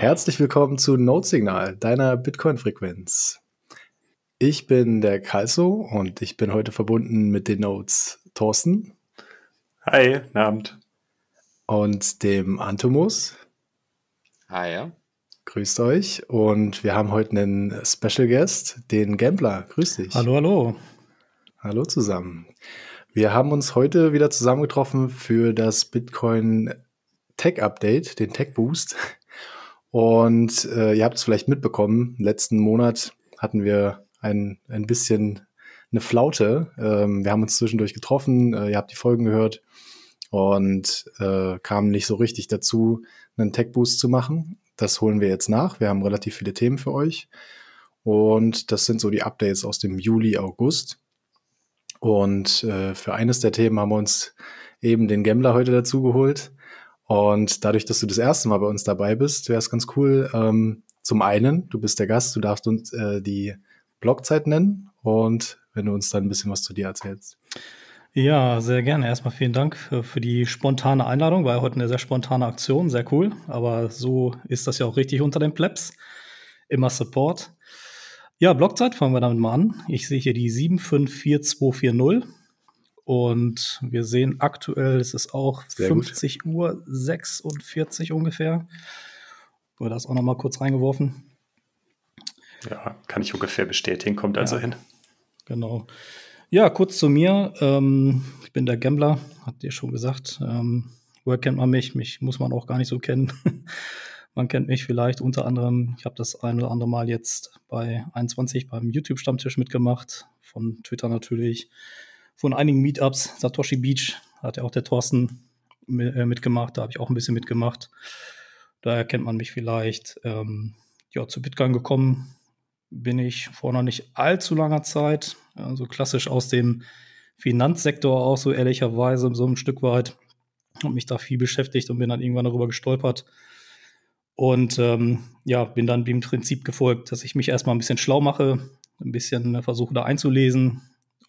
Herzlich willkommen zu Node-Signal, deiner Bitcoin-Frequenz. Ich bin der Kalso und ich bin heute verbunden mit den Nodes Thorsten. Hi, guten Abend. Und dem Antomus. Hi, ja. Grüßt euch. Und wir haben heute einen Special Guest, den Gambler. Grüß dich. Hallo, hallo. Hallo zusammen. Wir haben uns heute wieder zusammengetroffen für das Bitcoin Tech Update, den Tech Boost. Und äh, ihr habt es vielleicht mitbekommen, letzten Monat hatten wir ein, ein bisschen eine Flaute. Ähm, wir haben uns zwischendurch getroffen, äh, ihr habt die Folgen gehört und äh, kamen nicht so richtig dazu, einen Tech Boost zu machen. Das holen wir jetzt nach. Wir haben relativ viele Themen für euch. Und das sind so die Updates aus dem Juli, August. Und äh, für eines der Themen haben wir uns eben den Gambler heute dazu geholt. Und dadurch, dass du das erste Mal bei uns dabei bist, wäre es ganz cool. Ähm, zum einen, du bist der Gast, du darfst uns äh, die Blogzeit nennen und wenn du uns dann ein bisschen was zu dir erzählst. Ja, sehr gerne. Erstmal vielen Dank für die spontane Einladung. War ja heute eine sehr spontane Aktion, sehr cool. Aber so ist das ja auch richtig unter den Plebs. Immer Support. Ja, Blockzeit fangen wir damit mal an. Ich sehe hier die 754240. Und wir sehen aktuell, es ist auch Sehr 50 gut. Uhr 46 ungefähr. Wurde das auch noch mal kurz reingeworfen. Ja, kann ich ungefähr bestätigen, kommt also ja, hin. Genau. Ja, kurz zu mir. Ähm, ich bin der Gambler, habt ihr schon gesagt. Ähm, woher kennt man mich? Mich muss man auch gar nicht so kennen. man kennt mich vielleicht unter anderem, ich habe das ein oder andere Mal jetzt bei 21 beim YouTube-Stammtisch mitgemacht, von Twitter natürlich von einigen Meetups. Satoshi Beach hat ja auch der Thorsten äh, mitgemacht, da habe ich auch ein bisschen mitgemacht. Daher kennt man mich vielleicht. Ähm, ja, zu Bitcoin gekommen bin ich vor noch nicht allzu langer Zeit, also klassisch aus dem Finanzsektor auch so ehrlicherweise so ein Stück weit. Habe mich da viel beschäftigt und bin dann irgendwann darüber gestolpert. Und ähm, ja, bin dann dem Prinzip gefolgt, dass ich mich erstmal ein bisschen schlau mache, ein bisschen versuche da einzulesen,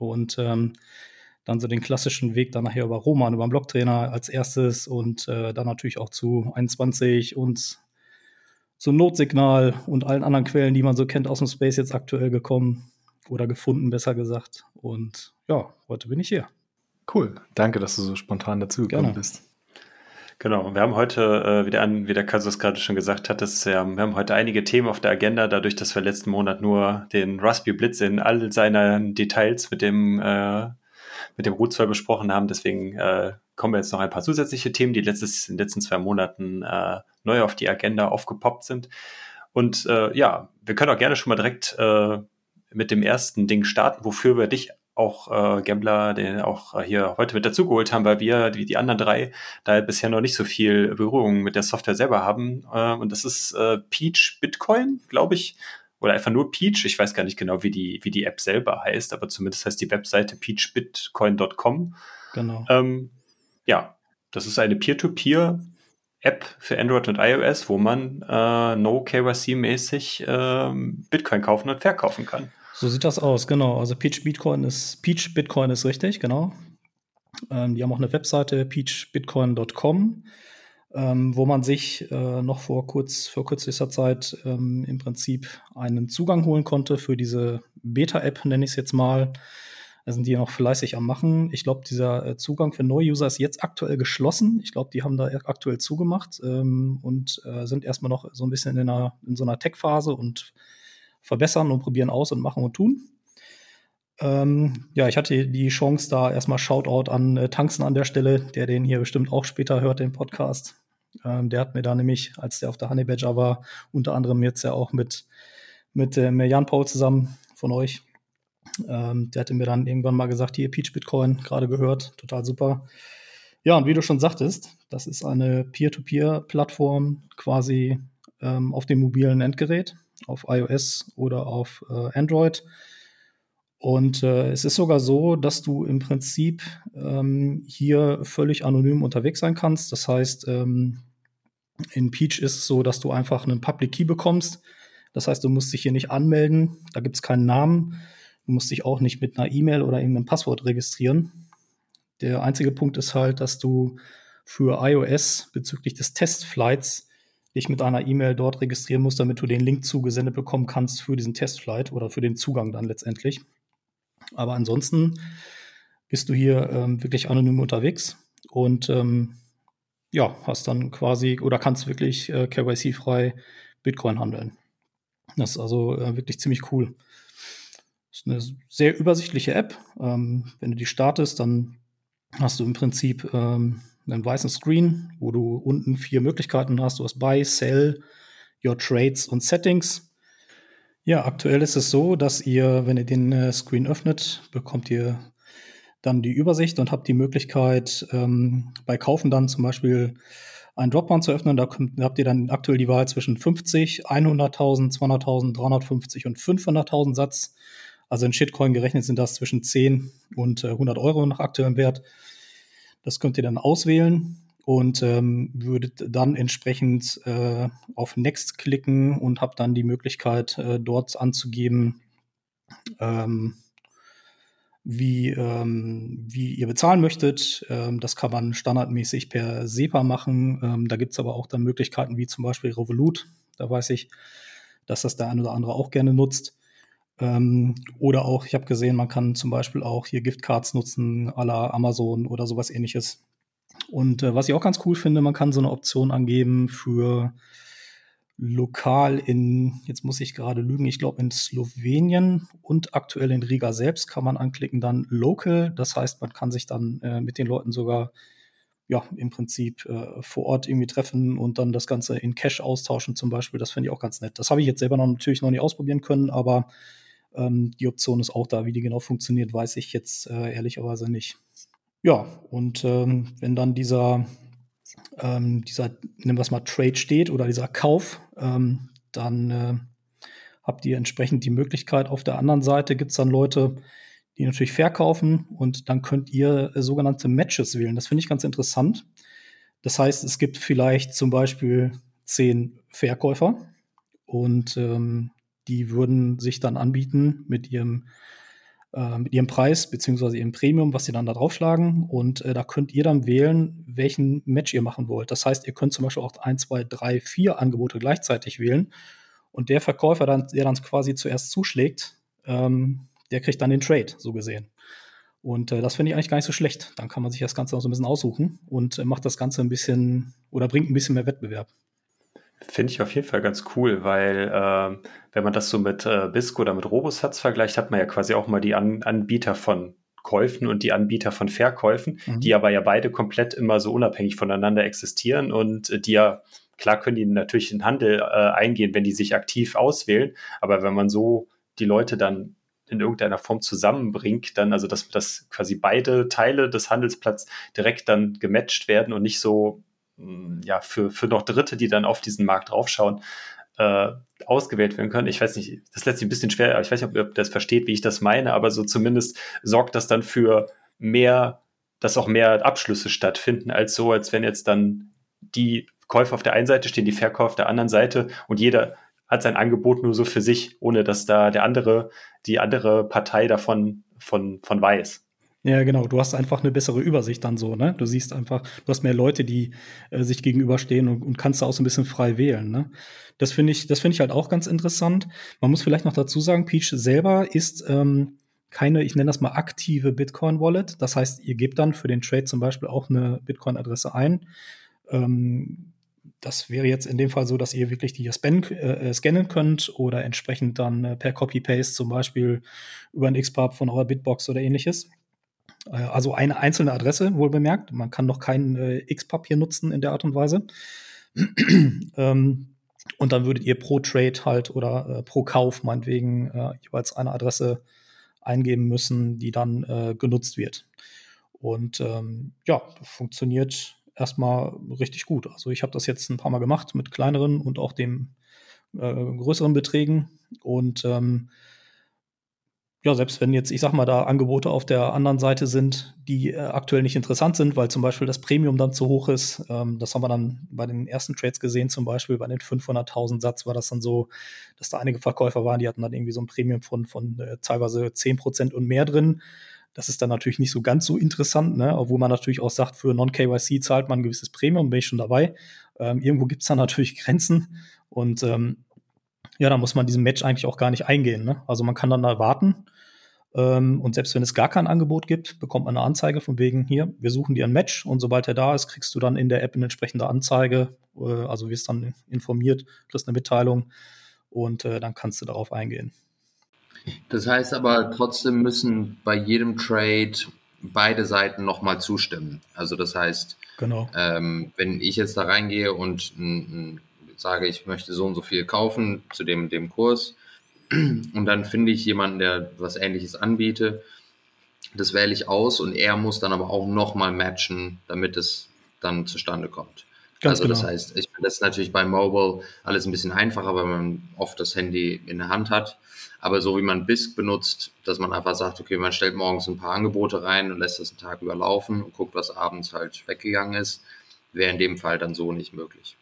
und ähm, dann so den klassischen Weg dann nachher über Roman, über den Blocktrainer als erstes und äh, dann natürlich auch zu 21 und zu Notsignal und allen anderen Quellen, die man so kennt aus dem Space jetzt aktuell gekommen oder gefunden, besser gesagt. Und ja, heute bin ich hier. Cool. Danke, dass du so spontan dazugekommen bist. Genau, wir haben heute äh, wieder an, wie der Kasus gerade schon gesagt hat, dass, äh, wir haben heute einige Themen auf der Agenda, dadurch, dass wir letzten Monat nur den Raspberry Blitz in all seinen Details mit dem, äh, mit dem Root 2 besprochen haben. Deswegen äh, kommen wir jetzt noch ein paar zusätzliche Themen, die letztes, in den letzten zwei Monaten äh, neu auf die Agenda aufgepoppt sind. Und äh, ja, wir können auch gerne schon mal direkt äh, mit dem ersten Ding starten, wofür wir dich auch äh, Gambler, den auch äh, hier heute mit dazugeholt haben, weil wir, wie die anderen drei, da bisher noch nicht so viel Berührung mit der Software selber haben. Äh, und das ist äh, Peach Bitcoin, glaube ich. Oder einfach nur Peach. Ich weiß gar nicht genau, wie die, wie die App selber heißt, aber zumindest heißt die Webseite peachbitcoin.com. Genau. Ähm, ja, das ist eine Peer-to-Peer App für Android und iOS, wo man äh, No KYC-mäßig äh, Bitcoin kaufen und verkaufen kann. So sieht das aus, genau. Also Peach Bitcoin ist, Peach Bitcoin ist richtig, genau. Ähm, die haben auch eine Webseite, peachbitcoin.com, ähm, wo man sich äh, noch vor kurz, vor kürzlicher Zeit ähm, im Prinzip einen Zugang holen konnte für diese Beta-App, nenne ich es jetzt mal. Da sind die noch fleißig am Machen. Ich glaube, dieser äh, Zugang für Neue-User ist jetzt aktuell geschlossen. Ich glaube, die haben da aktuell zugemacht ähm, und äh, sind erstmal noch so ein bisschen in, einer, in so einer Tech-Phase und verbessern und probieren aus und machen und tun. Ähm, ja, ich hatte die Chance, da erstmal Shoutout an äh, Tanzen an der Stelle, der den hier bestimmt auch später hört, den Podcast. Ähm, der hat mir da nämlich, als der auf der Honey Badger war, unter anderem jetzt ja auch mit, mit äh, Jan Paul zusammen von euch. Ähm, der hatte mir dann irgendwann mal gesagt, hier Peach Bitcoin, gerade gehört, total super. Ja, und wie du schon sagtest, das ist eine Peer-to-Peer-Plattform quasi ähm, auf dem mobilen Endgerät auf iOS oder auf äh, Android. Und äh, es ist sogar so, dass du im Prinzip ähm, hier völlig anonym unterwegs sein kannst. Das heißt, ähm, in Peach ist es so, dass du einfach einen Public Key bekommst. Das heißt, du musst dich hier nicht anmelden, da gibt es keinen Namen. Du musst dich auch nicht mit einer E-Mail oder irgendeinem Passwort registrieren. Der einzige Punkt ist halt, dass du für iOS bezüglich des Testflights dich mit einer E-Mail dort registrieren musst, damit du den Link zugesendet bekommen kannst für diesen Testflight oder für den Zugang dann letztendlich. Aber ansonsten bist du hier ähm, wirklich anonym unterwegs und ähm, ja, hast dann quasi oder kannst wirklich äh, KYC-frei Bitcoin handeln. Das ist also äh, wirklich ziemlich cool. Das ist eine sehr übersichtliche App. Ähm, wenn du die startest, dann hast du im Prinzip ähm, einen weißen Screen, wo du unten vier Möglichkeiten hast. Du hast Buy, Sell, Your Trades und Settings. Ja, aktuell ist es so, dass ihr, wenn ihr den äh, Screen öffnet, bekommt ihr dann die Übersicht und habt die Möglichkeit, ähm, bei Kaufen dann zum Beispiel einen Dropdown zu öffnen. Da, kommt, da habt ihr dann aktuell die Wahl zwischen 50, 100.000, 200.000, 350 und 500.000 Satz. Also in Shitcoin gerechnet sind das zwischen 10 und äh, 100 Euro nach aktuellem Wert. Das könnt ihr dann auswählen und ähm, würdet dann entsprechend äh, auf Next klicken und habt dann die Möglichkeit, äh, dort anzugeben, ähm, wie, ähm, wie ihr bezahlen möchtet. Ähm, das kann man standardmäßig per SEPA machen. Ähm, da gibt es aber auch dann Möglichkeiten wie zum Beispiel Revolut. Da weiß ich, dass das der eine oder andere auch gerne nutzt. Ähm, oder auch, ich habe gesehen, man kann zum Beispiel auch hier Giftcards nutzen, à la Amazon oder sowas ähnliches. Und äh, was ich auch ganz cool finde, man kann so eine Option angeben für lokal in, jetzt muss ich gerade lügen, ich glaube in Slowenien und aktuell in Riga selbst kann man anklicken dann Local. Das heißt, man kann sich dann äh, mit den Leuten sogar ja, im Prinzip äh, vor Ort irgendwie treffen und dann das Ganze in Cash austauschen zum Beispiel. Das finde ich auch ganz nett. Das habe ich jetzt selber noch natürlich noch nicht ausprobieren können, aber ähm, die Option ist auch da. Wie die genau funktioniert, weiß ich jetzt äh, ehrlicherweise nicht. Ja, und ähm, wenn dann dieser, ähm, dieser, nennen wir es mal Trade steht oder dieser Kauf, ähm, dann äh, habt ihr entsprechend die Möglichkeit. Auf der anderen Seite gibt es dann Leute, die natürlich verkaufen und dann könnt ihr äh, sogenannte Matches wählen. Das finde ich ganz interessant. Das heißt, es gibt vielleicht zum Beispiel zehn Verkäufer und ähm, die würden sich dann anbieten mit ihrem, äh, mit ihrem Preis beziehungsweise ihrem Premium, was sie dann da draufschlagen. Und äh, da könnt ihr dann wählen, welchen Match ihr machen wollt. Das heißt, ihr könnt zum Beispiel auch ein, zwei, drei, vier Angebote gleichzeitig wählen. Und der Verkäufer, dann, der dann quasi zuerst zuschlägt, ähm, der kriegt dann den Trade, so gesehen. Und äh, das finde ich eigentlich gar nicht so schlecht. Dann kann man sich das Ganze auch so ein bisschen aussuchen und äh, macht das Ganze ein bisschen oder bringt ein bisschen mehr Wettbewerb. Finde ich auf jeden Fall ganz cool, weil äh, wenn man das so mit äh, BISC oder mit Robosatz vergleicht, hat man ja quasi auch mal die An Anbieter von Käufen und die Anbieter von Verkäufen, mhm. die aber ja beide komplett immer so unabhängig voneinander existieren und äh, die ja, klar können die natürlich in Handel äh, eingehen, wenn die sich aktiv auswählen, aber wenn man so die Leute dann in irgendeiner Form zusammenbringt, dann also dass, dass quasi beide Teile des Handelsplatzes direkt dann gematcht werden und nicht so ja, für, für noch Dritte, die dann auf diesen Markt draufschauen, äh, ausgewählt werden können. Ich weiß nicht, das lässt sich ein bisschen schwer, aber ich weiß nicht, ob ihr das versteht, wie ich das meine, aber so zumindest sorgt das dann für mehr, dass auch mehr Abschlüsse stattfinden, als so, als wenn jetzt dann die Käufer auf der einen Seite stehen, die Verkäufer auf der anderen Seite und jeder hat sein Angebot nur so für sich, ohne dass da der andere, die andere Partei davon von, von weiß. Ja, genau. Du hast einfach eine bessere Übersicht dann so, ne? Du siehst einfach, du hast mehr Leute, die äh, sich gegenüberstehen und, und kannst da auch so ein bisschen frei wählen, ne? Das finde ich, das finde ich halt auch ganz interessant. Man muss vielleicht noch dazu sagen, Peach selber ist ähm, keine, ich nenne das mal aktive Bitcoin-Wallet. Das heißt, ihr gebt dann für den Trade zum Beispiel auch eine Bitcoin-Adresse ein. Ähm, das wäre jetzt in dem Fall so, dass ihr wirklich die span, äh, äh, scannen könnt oder entsprechend dann äh, per Copy-Paste zum Beispiel über ein XPub von eurer Bitbox oder ähnliches. Äh, also eine einzelne Adresse, wohl bemerkt. Man kann noch kein äh, X-Papier nutzen in der Art und Weise. ähm, und dann würdet ihr pro Trade halt oder äh, pro Kauf meinetwegen äh, jeweils eine Adresse eingeben müssen, die dann äh, genutzt wird. Und ähm, ja, funktioniert erstmal richtig gut. Also ich habe das jetzt ein paar Mal gemacht mit kleineren und auch dem äh, größeren Beträgen. Und ähm, ja, selbst wenn jetzt, ich sag mal, da Angebote auf der anderen Seite sind, die äh, aktuell nicht interessant sind, weil zum Beispiel das Premium dann zu hoch ist, ähm, das haben wir dann bei den ersten Trades gesehen, zum Beispiel bei den 500.000 Satz war das dann so, dass da einige Verkäufer waren, die hatten dann irgendwie so ein Premium von, von äh, teilweise 10% und mehr drin. Das ist dann natürlich nicht so ganz so interessant, ne? obwohl man natürlich auch sagt, für Non-KYC zahlt man ein gewisses Premium, bin ich schon dabei. Ähm, irgendwo gibt es da natürlich Grenzen und ähm, ja, da muss man diesen Match eigentlich auch gar nicht eingehen. Ne? Also man kann dann da warten ähm, und selbst wenn es gar kein Angebot gibt, bekommt man eine Anzeige von wegen hier, wir suchen dir ein Match und sobald er da ist, kriegst du dann in der App eine entsprechende Anzeige, äh, also wirst dann informiert, kriegst eine Mitteilung und äh, dann kannst du darauf eingehen. Das heißt aber, trotzdem müssen bei jedem Trade beide Seiten nochmal zustimmen. Also das heißt, genau. ähm, wenn ich jetzt da reingehe und sage, ich möchte so und so viel kaufen zu dem, dem Kurs und dann finde ich jemanden, der was ähnliches anbietet, das wähle ich aus und er muss dann aber auch nochmal matchen, damit es dann zustande kommt. Ganz also genau. das heißt, ich finde das natürlich bei Mobile alles ein bisschen einfacher, weil man oft das Handy in der Hand hat. Aber so wie man BISC benutzt, dass man einfach sagt, okay, man stellt morgens ein paar Angebote rein und lässt das einen Tag überlaufen und guckt, was abends halt weggegangen ist, wäre in dem Fall dann so nicht möglich.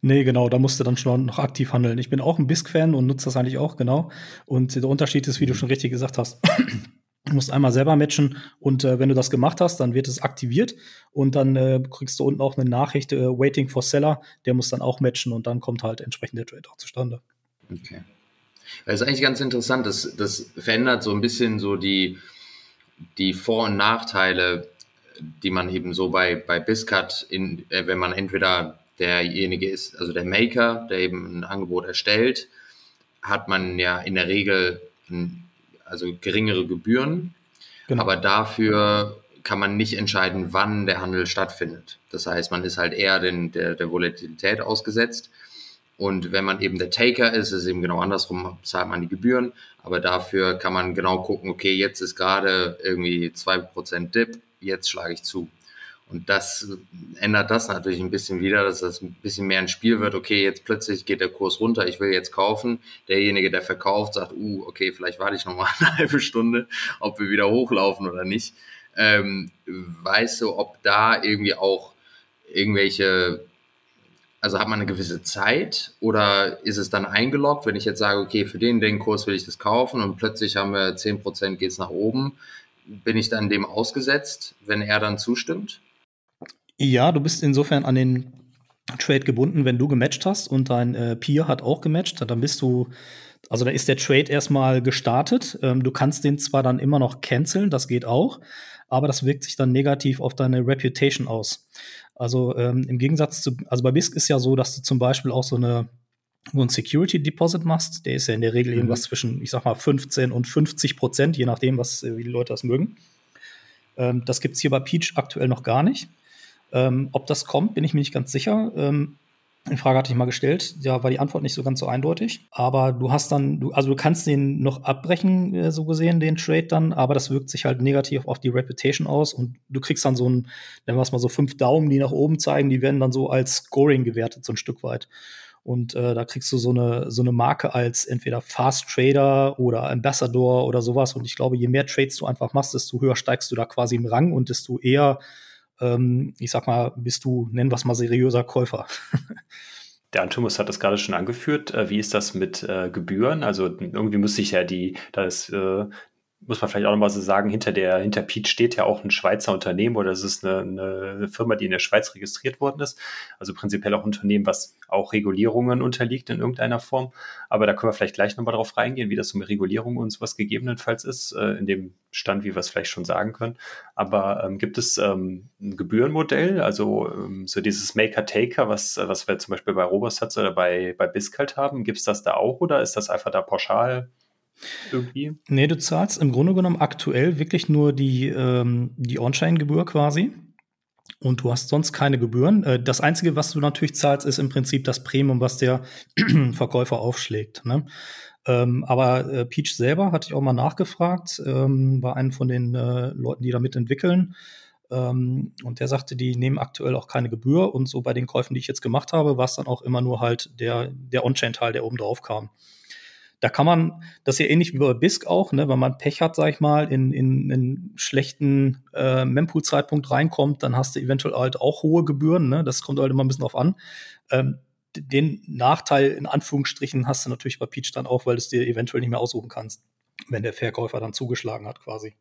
Nee, genau, da musst du dann schon noch aktiv handeln. Ich bin auch ein BISC-Fan und nutze das eigentlich auch, genau. Und der Unterschied ist, wie du schon richtig gesagt hast, Du musst einmal selber matchen und äh, wenn du das gemacht hast, dann wird es aktiviert und dann äh, kriegst du unten auch eine Nachricht, äh, Waiting for Seller, der muss dann auch matchen und dann kommt halt entsprechend der Trade auch zustande. Okay. Das ist eigentlich ganz interessant, das, das verändert so ein bisschen so die, die Vor- und Nachteile, die man eben so bei, bei Biscut, in, äh, wenn man entweder derjenige ist, also der Maker, der eben ein Angebot erstellt, hat man ja in der Regel also geringere Gebühren, genau. aber dafür kann man nicht entscheiden, wann der Handel stattfindet. Das heißt, man ist halt eher den, der, der Volatilität ausgesetzt. Und wenn man eben der Taker ist, ist es eben genau andersrum, zahlt man die Gebühren. Aber dafür kann man genau gucken, okay, jetzt ist gerade irgendwie 2% Dip, jetzt schlage ich zu. Und das ändert das natürlich ein bisschen wieder, dass das ein bisschen mehr ein Spiel wird. Okay, jetzt plötzlich geht der Kurs runter, ich will jetzt kaufen. Derjenige, der verkauft, sagt, uh, okay, vielleicht warte ich noch mal eine halbe Stunde, ob wir wieder hochlaufen oder nicht. Ähm, weißt du, ob da irgendwie auch irgendwelche, also hat man eine gewisse Zeit oder ist es dann eingeloggt, wenn ich jetzt sage, okay, für den, den Kurs will ich das kaufen und plötzlich haben wir 10% geht's nach oben, bin ich dann dem ausgesetzt, wenn er dann zustimmt? Ja, du bist insofern an den Trade gebunden, wenn du gematcht hast und dein äh, Peer hat auch gematcht, dann bist du, also da ist der Trade erstmal gestartet. Ähm, du kannst den zwar dann immer noch canceln, das geht auch, aber das wirkt sich dann negativ auf deine Reputation aus. Also ähm, im Gegensatz zu, also bei BISC ist ja so, dass du zum Beispiel auch so eine so ein Security Deposit machst, der ist ja in der Regel mhm. irgendwas zwischen, ich sag mal, 15 und 50 Prozent, je nachdem, was, äh, wie die Leute das mögen. Ähm, das gibt es hier bei Peach aktuell noch gar nicht. Ähm, ob das kommt, bin ich mir nicht ganz sicher. Ähm, die Frage hatte ich mal gestellt, ja, war die Antwort nicht so ganz so eindeutig. Aber du hast dann, du, also du kannst den noch abbrechen, äh, so gesehen, den Trade dann, aber das wirkt sich halt negativ auf die Reputation aus und du kriegst dann so ein, nennen wir es mal so fünf Daumen, die nach oben zeigen, die werden dann so als Scoring gewertet, so ein Stück weit. Und äh, da kriegst du so eine, so eine Marke als entweder Fast Trader oder Ambassador oder sowas. Und ich glaube, je mehr Trades du einfach machst, desto höher steigst du da quasi im Rang und desto eher ähm, ich sag mal, bist du, nennen wir es mal, seriöser Käufer. Der Antumus hat das gerade schon angeführt. Äh, wie ist das mit äh, Gebühren? Also irgendwie muss sich ja die, das äh, muss man vielleicht auch nochmal so sagen, hinter der, hinter Pete steht ja auch ein Schweizer Unternehmen oder es ist eine, eine, Firma, die in der Schweiz registriert worden ist. Also prinzipiell auch ein Unternehmen, was auch Regulierungen unterliegt in irgendeiner Form. Aber da können wir vielleicht gleich nochmal drauf reingehen, wie das mit Regulierung und sowas gegebenenfalls ist, äh, in dem Stand, wie wir es vielleicht schon sagen können. Aber ähm, gibt es ähm, ein Gebührenmodell, also ähm, so dieses Maker-Taker, was, was wir zum Beispiel bei Robosats oder bei, bei Bisc halt haben, gibt es das da auch oder ist das einfach da pauschal irgendwie? Nee, du zahlst im Grunde genommen aktuell wirklich nur die, ähm, die On-Chain-Gebühr quasi. Und du hast sonst keine Gebühren. Äh, das Einzige, was du natürlich zahlst, ist im Prinzip das Premium, was der Verkäufer aufschlägt. Ne? Ähm, aber äh, Peach selber hatte ich auch mal nachgefragt, ähm, bei einem von den äh, Leuten, die da mitentwickeln. Ähm, und der sagte, die nehmen aktuell auch keine Gebühr. Und so bei den Käufen, die ich jetzt gemacht habe, war es dann auch immer nur halt der, der On-Chain-Teil, der oben drauf kam. Da kann man, das ist ja ähnlich wie bei BISC auch, ne, wenn man Pech hat, sag ich mal, in, in, in einen schlechten äh, Mempool-Zeitpunkt reinkommt, dann hast du eventuell halt auch hohe Gebühren, ne? Das kommt halt immer ein bisschen drauf an. Ähm, den Nachteil in Anführungsstrichen hast du natürlich bei Peach dann auch, weil du es dir eventuell nicht mehr aussuchen kannst, wenn der Verkäufer dann zugeschlagen hat, quasi.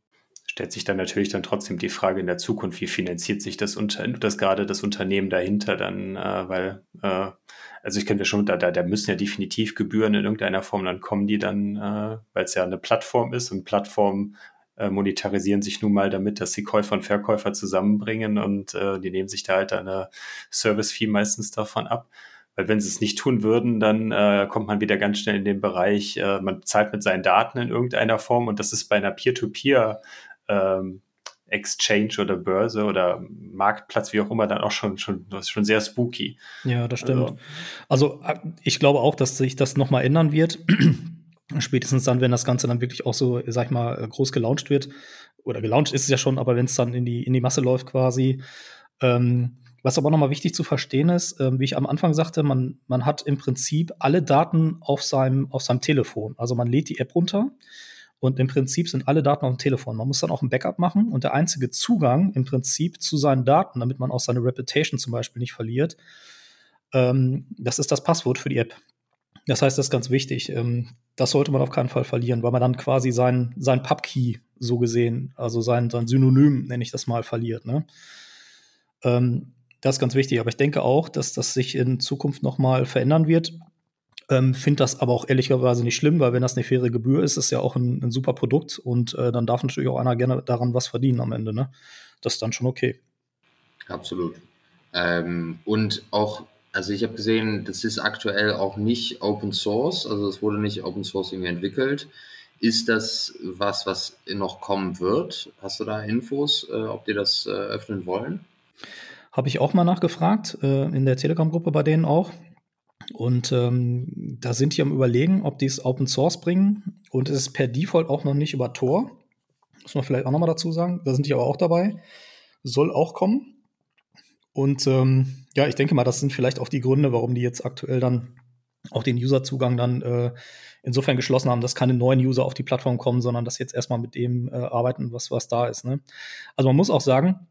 Stellt sich dann natürlich dann trotzdem die Frage in der Zukunft, wie finanziert sich das, unter, das gerade das Unternehmen dahinter dann, äh, weil, äh, also ich könnte schon, da, da, da müssen ja definitiv Gebühren in irgendeiner Form dann kommen, die dann, äh, weil es ja eine Plattform ist und Plattformen äh, monetarisieren sich nun mal damit, dass sie Käufer und Verkäufer zusammenbringen und äh, die nehmen sich da halt eine Service-Fee meistens davon ab. Weil wenn sie es nicht tun würden, dann äh, kommt man wieder ganz schnell in den Bereich, äh, man zahlt mit seinen Daten in irgendeiner Form und das ist bei einer Peer-to-Peer ähm, Exchange oder Börse oder Marktplatz, wie auch immer, dann auch schon, schon, das ist schon sehr spooky. Ja, das stimmt. Also, also ich glaube auch, dass sich das nochmal ändern wird. Spätestens dann, wenn das Ganze dann wirklich auch so, sag ich mal, groß gelauncht wird. Oder gelauncht ist es ja schon, aber wenn es dann in die, in die Masse läuft quasi. Ähm, was aber nochmal wichtig zu verstehen ist, äh, wie ich am Anfang sagte, man, man hat im Prinzip alle Daten auf seinem, auf seinem Telefon. Also man lädt die App runter und im Prinzip sind alle Daten auf dem Telefon. Man muss dann auch ein Backup machen und der einzige Zugang im Prinzip zu seinen Daten, damit man auch seine Reputation zum Beispiel nicht verliert, ähm, das ist das Passwort für die App. Das heißt, das ist ganz wichtig. Ähm, das sollte man auf keinen Fall verlieren, weil man dann quasi sein, sein Pub-Key so gesehen, also sein, sein Synonym, nenne ich das mal, verliert. Ne? Ähm, das ist ganz wichtig. Aber ich denke auch, dass das sich in Zukunft noch mal verändern wird. Ähm, Finde das aber auch ehrlicherweise nicht schlimm, weil wenn das eine faire Gebühr ist, ist ja auch ein, ein super Produkt und äh, dann darf natürlich auch einer gerne daran was verdienen am Ende. Ne? Das ist dann schon okay. Absolut. Ähm, und auch, also ich habe gesehen, das ist aktuell auch nicht Open Source, also es wurde nicht Open Source irgendwie entwickelt. Ist das was, was noch kommen wird? Hast du da Infos, äh, ob die das äh, öffnen wollen? Habe ich auch mal nachgefragt, äh, in der Telegram-Gruppe bei denen auch. Und ähm, da sind die am Überlegen, ob die es Open Source bringen. Und es ist per Default auch noch nicht über Tor. Muss man vielleicht auch noch mal dazu sagen. Da sind die aber auch dabei. Soll auch kommen. Und ähm, ja, ich denke mal, das sind vielleicht auch die Gründe, warum die jetzt aktuell dann auch den Userzugang dann äh, insofern geschlossen haben, dass keine neuen User auf die Plattform kommen, sondern dass jetzt erstmal mit dem äh, arbeiten, was, was da ist. Ne? Also man muss auch sagen,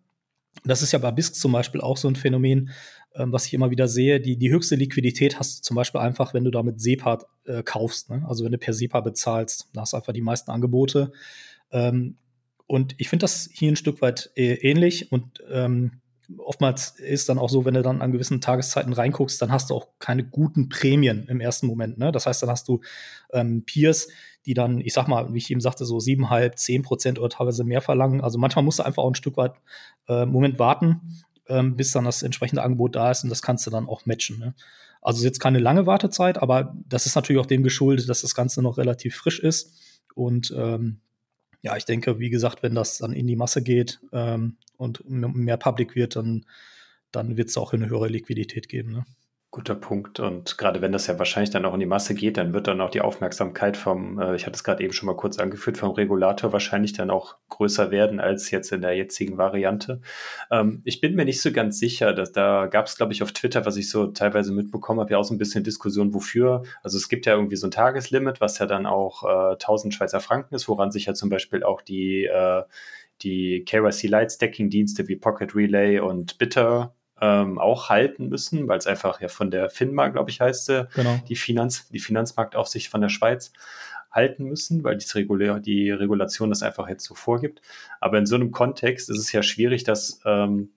das ist ja bei BISC zum Beispiel auch so ein Phänomen, ähm, was ich immer wieder sehe. Die, die höchste Liquidität hast du zum Beispiel einfach, wenn du damit SEPA äh, kaufst. Ne? Also wenn du per SEPA bezahlst, da hast du einfach die meisten Angebote. Ähm, und ich finde das hier ein Stück weit äh, ähnlich und ähm, oftmals ist dann auch so, wenn du dann an gewissen Tageszeiten reinguckst, dann hast du auch keine guten Prämien im ersten Moment. Ne? Das heißt, dann hast du ähm, Peers, die dann, ich sag mal, wie ich eben sagte, so siebeneinhalb, zehn Prozent oder teilweise mehr verlangen. Also manchmal musst du einfach auch ein Stück weit äh, Moment warten, ähm, bis dann das entsprechende Angebot da ist und das kannst du dann auch matchen. Ne? Also jetzt keine lange Wartezeit, aber das ist natürlich auch dem geschuldet, dass das Ganze noch relativ frisch ist und ähm, ja, ich denke, wie gesagt, wenn das dann in die Masse geht ähm, und mehr Public wird, dann, dann wird es auch eine höhere Liquidität geben. Ne? Guter Punkt. Und gerade wenn das ja wahrscheinlich dann auch in die Masse geht, dann wird dann auch die Aufmerksamkeit vom, äh, ich hatte es gerade eben schon mal kurz angeführt, vom Regulator wahrscheinlich dann auch größer werden als jetzt in der jetzigen Variante. Ähm, ich bin mir nicht so ganz sicher, dass da gab es, glaube ich, auf Twitter, was ich so teilweise mitbekommen habe, ja auch so ein bisschen Diskussion, wofür. Also es gibt ja irgendwie so ein Tageslimit, was ja dann auch äh, 1000 Schweizer Franken ist, woran sich ja zum Beispiel auch die äh, die KYC Light Stacking Dienste wie Pocket Relay und Bitter ähm, auch halten müssen, weil es einfach ja von der FINMA, glaube ich, heißt genau. die, Finanz, die Finanzmarktaufsicht von der Schweiz halten müssen, weil die, Regulär, die Regulation das einfach jetzt so vorgibt. Aber in so einem Kontext ist es ja schwierig, dass ähm,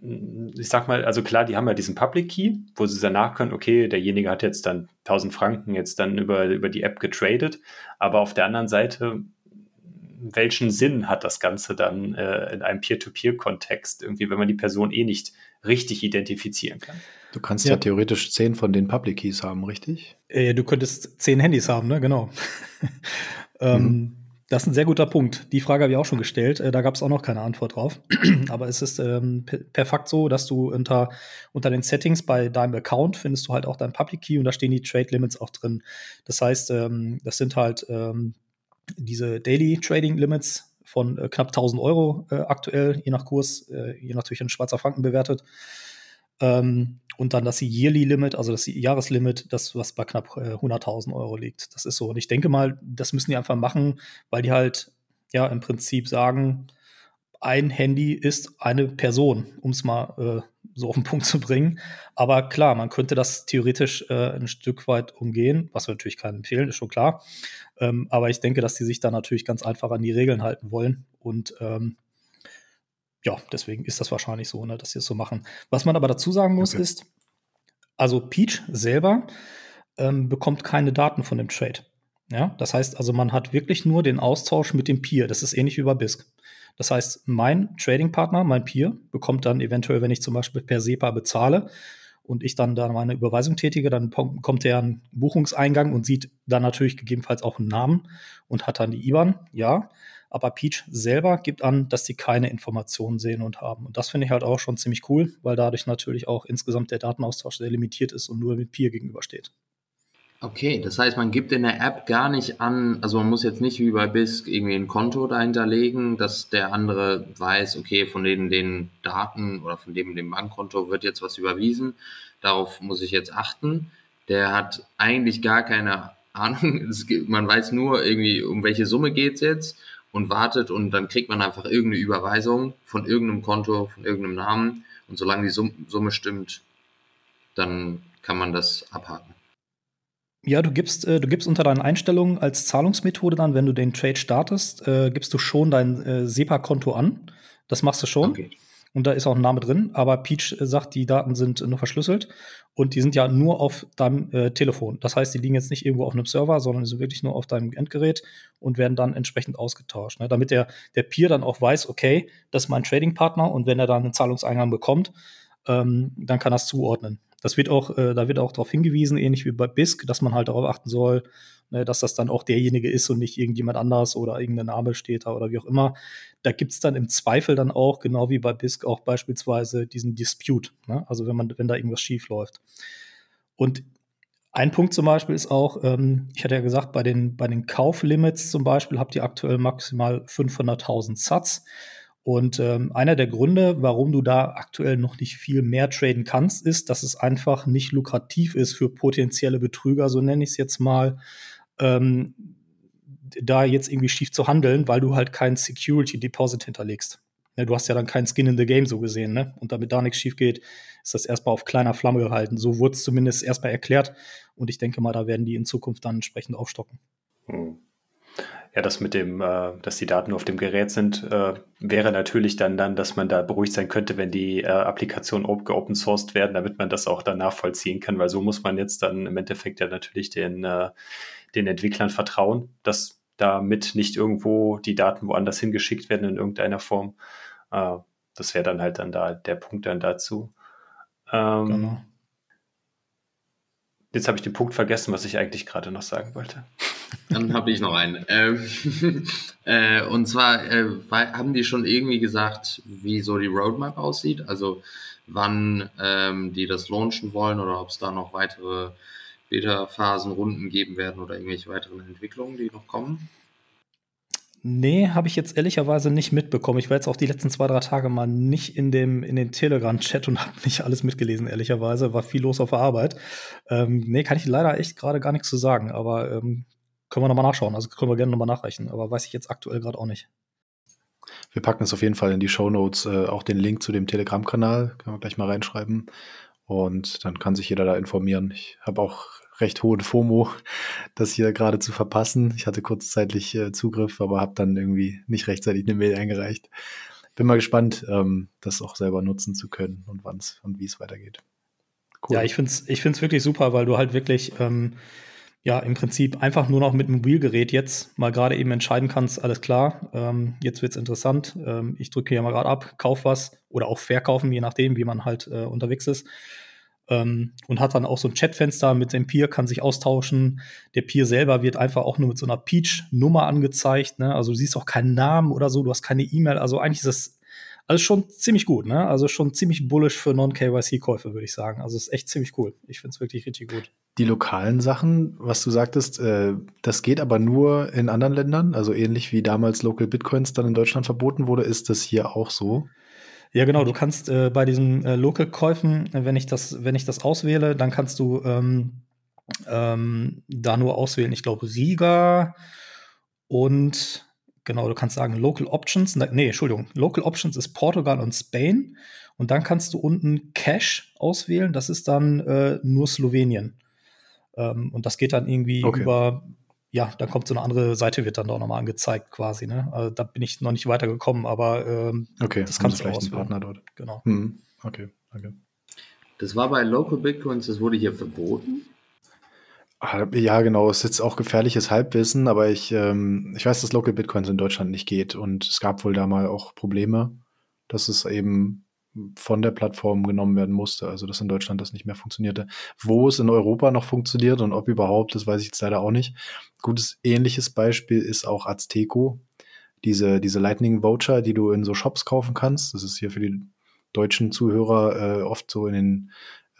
ich sag mal, also klar, die haben ja diesen Public Key, wo sie danach können, okay, derjenige hat jetzt dann 1000 Franken jetzt dann über, über die App getradet, aber auf der anderen Seite welchen Sinn hat das Ganze dann äh, in einem Peer-to-Peer-Kontext, irgendwie, wenn man die Person eh nicht richtig identifizieren kann? Du kannst ja, ja theoretisch zehn von den Public Keys haben, richtig? Äh, du könntest zehn Handys haben, ne? Genau. ähm, mhm. Das ist ein sehr guter Punkt. Die Frage habe ich auch schon gestellt. Äh, da gab es auch noch keine Antwort drauf. Aber es ist ähm, per Fakt so, dass du unter, unter den Settings bei deinem Account findest du halt auch dein Public Key und da stehen die Trade Limits auch drin. Das heißt, ähm, das sind halt ähm, diese Daily Trading Limits von äh, knapp 1000 Euro äh, aktuell, je nach Kurs, äh, je natürlich in Schweizer Franken bewertet. Ähm, und dann das Yearly Limit, also das Jahreslimit, das was bei knapp äh, 100.000 Euro liegt. Das ist so. Und ich denke mal, das müssen die einfach machen, weil die halt ja im Prinzip sagen, ein Handy ist eine Person, um es mal äh, so auf den Punkt zu bringen. Aber klar, man könnte das theoretisch äh, ein Stück weit umgehen, was wir natürlich keinen empfehlen, ist schon klar. Ähm, aber ich denke, dass die sich da natürlich ganz einfach an die Regeln halten wollen. Und ähm, ja, deswegen ist das wahrscheinlich so, ne, dass sie es so machen. Was man aber dazu sagen muss, okay. ist, also Peach selber ähm, bekommt keine Daten von dem Trade. Ja, das heißt also, man hat wirklich nur den Austausch mit dem Peer. Das ist ähnlich wie bei BISC. Das heißt, mein Trading-Partner, mein Peer, bekommt dann eventuell, wenn ich zum Beispiel per SEPA bezahle und ich dann da meine Überweisung tätige, dann kommt er einen Buchungseingang und sieht dann natürlich gegebenenfalls auch einen Namen und hat dann die IBAN, ja. Aber Peach selber gibt an, dass sie keine Informationen sehen und haben. Und das finde ich halt auch schon ziemlich cool, weil dadurch natürlich auch insgesamt der Datenaustausch sehr limitiert ist und nur mit Peer gegenübersteht. Okay, das heißt, man gibt in der App gar nicht an, also man muss jetzt nicht wie bei BISC irgendwie ein Konto dahinterlegen, dass der andere weiß, okay, von den, den Daten oder von dem, dem Bankkonto wird jetzt was überwiesen, darauf muss ich jetzt achten. Der hat eigentlich gar keine Ahnung, man weiß nur irgendwie, um welche Summe geht's jetzt und wartet und dann kriegt man einfach irgendeine Überweisung von irgendeinem Konto, von irgendeinem Namen und solange die Summe stimmt, dann kann man das abhaken. Ja, du gibst, äh, du gibst unter deinen Einstellungen als Zahlungsmethode dann, wenn du den Trade startest, äh, gibst du schon dein äh, SEPA-Konto an. Das machst du schon. Okay. Und da ist auch ein Name drin, aber Peach äh, sagt, die Daten sind nur verschlüsselt und die sind ja nur auf deinem äh, Telefon. Das heißt, die liegen jetzt nicht irgendwo auf einem Server, sondern sind wirklich nur auf deinem Endgerät und werden dann entsprechend ausgetauscht. Ne? Damit der, der Peer dann auch weiß, okay, das ist mein Trading-Partner und wenn er dann einen Zahlungseingang bekommt, ähm, dann kann er es zuordnen. Das wird auch, äh, da wird auch darauf hingewiesen, ähnlich wie bei BISC, dass man halt darauf achten soll, ne, dass das dann auch derjenige ist und nicht irgendjemand anders oder irgendein Name steht da oder wie auch immer. Da gibt es dann im Zweifel dann auch, genau wie bei BISC, auch beispielsweise diesen Dispute. Ne? Also wenn man, wenn da irgendwas schief läuft. Und ein Punkt zum Beispiel ist auch, ähm, ich hatte ja gesagt, bei den, bei den Kauflimits zum Beispiel habt ihr aktuell maximal 500.000 Satz. Und ähm, einer der Gründe, warum du da aktuell noch nicht viel mehr traden kannst, ist, dass es einfach nicht lukrativ ist für potenzielle Betrüger, so nenne ich es jetzt mal, ähm, da jetzt irgendwie schief zu handeln, weil du halt kein Security Deposit hinterlegst. Ja, du hast ja dann kein Skin in the Game so gesehen, ne? Und damit da nichts schief geht, ist das erstmal auf kleiner Flamme gehalten. So wurde es zumindest erstmal erklärt. Und ich denke mal, da werden die in Zukunft dann entsprechend aufstocken. Hm. Ja, das mit dem, äh, dass die Daten nur auf dem Gerät sind, äh, wäre natürlich dann, dann, dass man da beruhigt sein könnte, wenn die äh, Applikationen geopen sourced werden, damit man das auch dann nachvollziehen kann, weil so muss man jetzt dann im Endeffekt ja natürlich den, äh, den Entwicklern vertrauen, dass damit nicht irgendwo die Daten woanders hingeschickt werden in irgendeiner Form. Äh, das wäre dann halt dann da der Punkt dann dazu. Ähm, genau. Jetzt habe ich den Punkt vergessen, was ich eigentlich gerade noch sagen wollte. Dann habe ich noch einen. Ähm, äh, und zwar äh, haben die schon irgendwie gesagt, wie so die Roadmap aussieht, also wann ähm, die das launchen wollen oder ob es da noch weitere Beta-Phasen, Runden geben werden oder irgendwelche weiteren Entwicklungen, die noch kommen? Nee, habe ich jetzt ehrlicherweise nicht mitbekommen. Ich war jetzt auch die letzten zwei, drei Tage mal nicht in dem in den Telegram-Chat und habe nicht alles mitgelesen, ehrlicherweise. War viel los auf der Arbeit. Ähm, nee, kann ich leider echt gerade gar nichts zu sagen, aber ähm, können wir nochmal nachschauen. Also können wir gerne nochmal nachreichen, aber weiß ich jetzt aktuell gerade auch nicht. Wir packen es auf jeden Fall in die Show Notes, äh, auch den Link zu dem Telegram-Kanal, können wir gleich mal reinschreiben. Und dann kann sich jeder da informieren. Ich habe auch recht hohen FOMO, das hier gerade zu verpassen. Ich hatte kurzzeitig äh, Zugriff, aber habe dann irgendwie nicht rechtzeitig eine Mail eingereicht. Bin mal gespannt, ähm, das auch selber nutzen zu können und wann es und wie es weitergeht. Cool. Ja, ich finde es ich find's wirklich super, weil du halt wirklich ähm, ja im Prinzip einfach nur noch mit dem Mobilgerät jetzt mal gerade eben entscheiden kannst, alles klar, ähm, jetzt wird's interessant, ähm, ich drücke hier mal gerade ab, kauf was oder auch verkaufen, je nachdem, wie man halt äh, unterwegs ist. Ähm, und hat dann auch so ein Chatfenster mit dem Peer, kann sich austauschen. Der Peer selber wird einfach auch nur mit so einer Peach-Nummer angezeigt. Ne? Also du siehst auch keinen Namen oder so, du hast keine E-Mail. Also eigentlich ist das alles schon ziemlich gut. Ne? Also schon ziemlich bullish für Non-KYC-Käufe, würde ich sagen. Also ist echt ziemlich cool. Ich finde es wirklich richtig gut die lokalen Sachen, was du sagtest, äh, das geht aber nur in anderen Ländern, also ähnlich wie damals Local Bitcoins dann in Deutschland verboten wurde, ist das hier auch so? Ja, genau. Du kannst äh, bei diesen äh, Local-Käufen, wenn ich das, wenn ich das auswähle, dann kannst du ähm, ähm, da nur auswählen. Ich glaube Riga und genau, du kannst sagen Local Options. Nee, Entschuldigung, Local Options ist Portugal und Spain Und dann kannst du unten Cache auswählen. Das ist dann äh, nur Slowenien. Ähm, und das geht dann irgendwie okay. über, ja, dann kommt so eine andere Seite, wird dann auch nochmal angezeigt quasi. Ne? Also da bin ich noch nicht weitergekommen, aber ähm, okay, das kannst du vielleicht auswählen. Partner dort. Genau. Hm. Okay, okay. Das war bei Local Bitcoins, das wurde hier verboten. Ja, genau. Es ist jetzt auch gefährliches Halbwissen, aber ich, ähm, ich weiß, dass Local Bitcoins in Deutschland nicht geht und es gab wohl da mal auch Probleme, dass es eben von der Plattform genommen werden musste, also dass in Deutschland das nicht mehr funktionierte. Wo es in Europa noch funktioniert und ob überhaupt, das weiß ich jetzt leider auch nicht. Gutes ähnliches Beispiel ist auch Azteco, diese, diese Lightning Voucher, die du in so Shops kaufen kannst. Das ist hier für die deutschen Zuhörer äh, oft so in den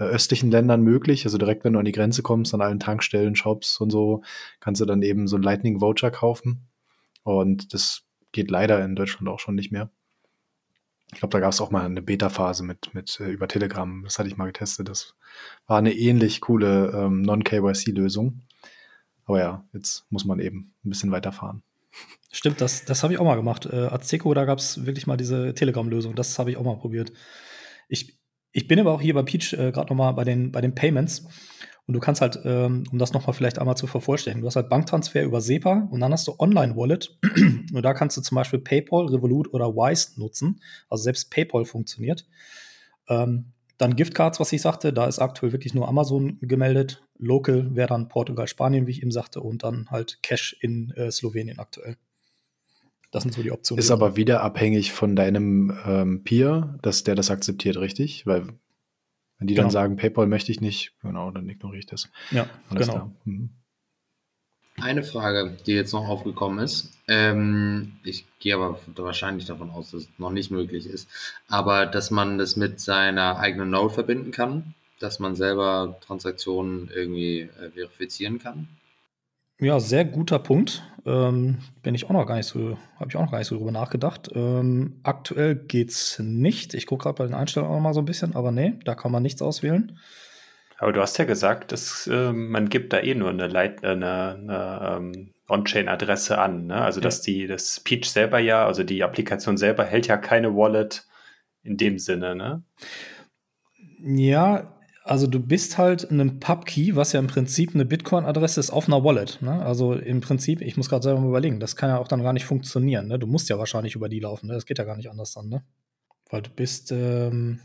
östlichen Ländern möglich. Also direkt, wenn du an die Grenze kommst, an allen Tankstellen, Shops und so, kannst du dann eben so ein Lightning Voucher kaufen. Und das geht leider in Deutschland auch schon nicht mehr. Ich glaube, da gab es auch mal eine Beta-Phase mit, mit äh, über Telegram. Das hatte ich mal getestet. Das war eine ähnlich coole ähm, Non-KYC-Lösung. Aber ja, jetzt muss man eben ein bisschen weiterfahren. Stimmt, das, das habe ich auch mal gemacht. Äh, Azteco, da gab es wirklich mal diese Telegram-Lösung. Das habe ich auch mal probiert. Ich, ich bin aber auch hier bei Peach äh, gerade noch mal bei den, bei den Payments. Und du kannst halt, ähm, um das noch mal vielleicht einmal zu vervollständigen, du hast halt Banktransfer über SEPA und dann hast du Online-Wallet. und da kannst du zum Beispiel PayPal, Revolut oder Wise nutzen. Also selbst PayPal funktioniert. Ähm, dann Giftcards, was ich sagte, da ist aktuell wirklich nur Amazon gemeldet. Local wäre dann Portugal, Spanien, wie ich eben sagte, und dann halt Cash in äh, Slowenien aktuell. Das sind so die Optionen. Ist aber wieder abhängig von deinem ähm, Peer, dass der das akzeptiert, richtig? Weil wenn die genau. dann sagen, PayPal möchte ich nicht, genau, dann ignoriere ich das. Ja, Alles genau. Mhm. Eine Frage, die jetzt noch aufgekommen ist. Ähm, ich gehe aber wahrscheinlich davon aus, dass es noch nicht möglich ist. Aber dass man das mit seiner eigenen Node verbinden kann, dass man selber Transaktionen irgendwie äh, verifizieren kann. Ja, sehr guter Punkt. Ähm, bin ich auch noch gar nicht so, habe ich auch noch gar nicht so drüber nachgedacht. Ähm, aktuell geht's nicht. Ich gucke gerade bei den Einstellungen auch noch mal so ein bisschen, aber nee, da kann man nichts auswählen. Aber du hast ja gesagt, dass äh, man gibt da eh nur eine, Leit eine, eine ähm, On-Chain-Adresse an. Ne? Also ja. dass die das Peach selber ja, also die Applikation selber hält ja keine Wallet in dem Sinne. Ne? Ja, also du bist halt einem Pubkey, was ja im Prinzip eine Bitcoin-Adresse ist, auf einer Wallet. Ne? Also im Prinzip, ich muss gerade selber mal überlegen, das kann ja auch dann gar nicht funktionieren. Ne? Du musst ja wahrscheinlich über die laufen. Ne? Das geht ja gar nicht anders dann, ne? Weil du bist, ähm,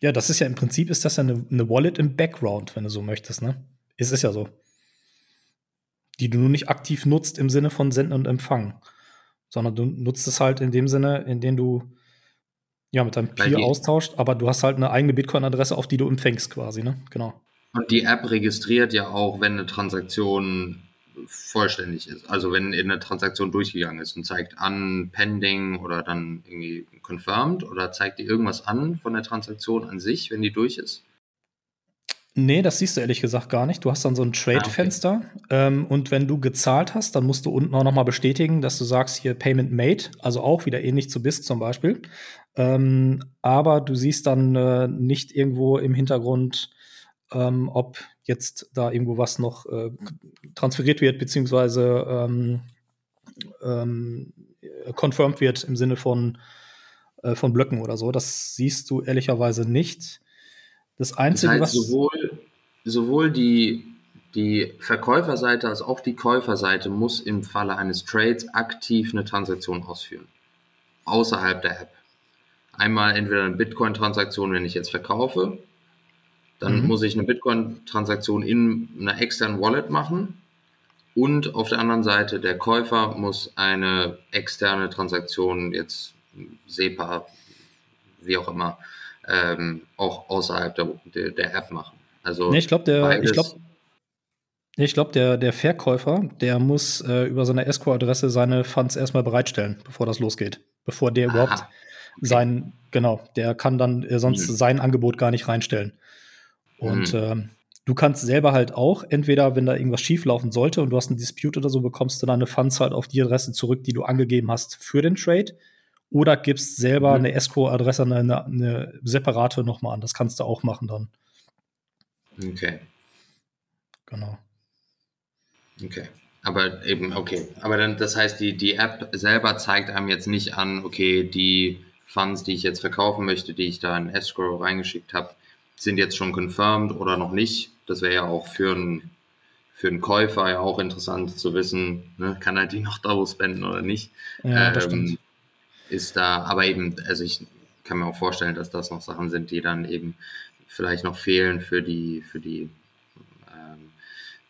ja, das ist ja im Prinzip ist das ja eine, eine Wallet im Background, wenn du so möchtest, ne? Es ist ja so. Die du nur nicht aktiv nutzt im Sinne von Senden und Empfangen, sondern du nutzt es halt in dem Sinne, in dem du ja, mit deinem Peer austauscht, aber du hast halt eine eigene Bitcoin-Adresse, auf die du empfängst quasi, ne? Genau. Und die App registriert ja auch, wenn eine Transaktion vollständig ist. Also wenn eine Transaktion durchgegangen ist und zeigt an Pending oder dann irgendwie confirmed oder zeigt die irgendwas an von der Transaktion an sich, wenn die durch ist? Nee, das siehst du ehrlich gesagt gar nicht. Du hast dann so ein Trade-Fenster ah, okay. ähm, und wenn du gezahlt hast, dann musst du unten auch nochmal bestätigen, dass du sagst hier Payment Made, also auch wieder ähnlich zu BISC zum Beispiel. Ähm, aber du siehst dann äh, nicht irgendwo im Hintergrund, ähm, ob jetzt da irgendwo was noch äh, transferiert wird, beziehungsweise ähm, ähm, confirmed wird im Sinne von, äh, von Blöcken oder so. Das siehst du ehrlicherweise nicht. Das Einzige, das heißt, was. Sowohl, sowohl die, die Verkäuferseite als auch die Käuferseite muss im Falle eines Trades aktiv eine Transaktion ausführen. Außerhalb der App. Einmal entweder eine Bitcoin-Transaktion, wenn ich jetzt verkaufe, dann mhm. muss ich eine Bitcoin-Transaktion in einer externen Wallet machen. Und auf der anderen Seite, der Käufer muss eine externe Transaktion, jetzt SEPA, wie auch immer, ähm, auch außerhalb der, der, der, App machen. Also nee, ich glaube, der, ich glaube, ich glaube, der, der Verkäufer, der muss äh, über seine Escrow-Adresse seine Funds erstmal bereitstellen, bevor das losgeht. Bevor der Aha. überhaupt sein, genau, der kann dann äh, sonst mhm. sein Angebot gar nicht reinstellen. Und mhm. ähm, du kannst selber halt auch, entweder wenn da irgendwas schieflaufen sollte und du hast einen Dispute oder so, bekommst du deine Funds halt auf die Adresse zurück, die du angegeben hast für den Trade. Oder gibst selber mhm. eine Escrow-Adresse, eine, eine, separate nochmal an. Das kannst du auch machen dann. Okay. Genau. Okay. Aber eben, okay. Aber dann, das heißt, die, die App selber zeigt einem jetzt nicht an, okay, die Funds, die ich jetzt verkaufen möchte, die ich da in Escrow reingeschickt habe, sind jetzt schon confirmed oder noch nicht. Das wäre ja auch für einen für einen Käufer ja auch interessant zu wissen, ne, kann er die noch Double spenden oder nicht. Ja, das Ähm, stimmt. Ist da, aber eben, also ich kann mir auch vorstellen, dass das noch Sachen sind, die dann eben vielleicht noch fehlen für die, für die ähm,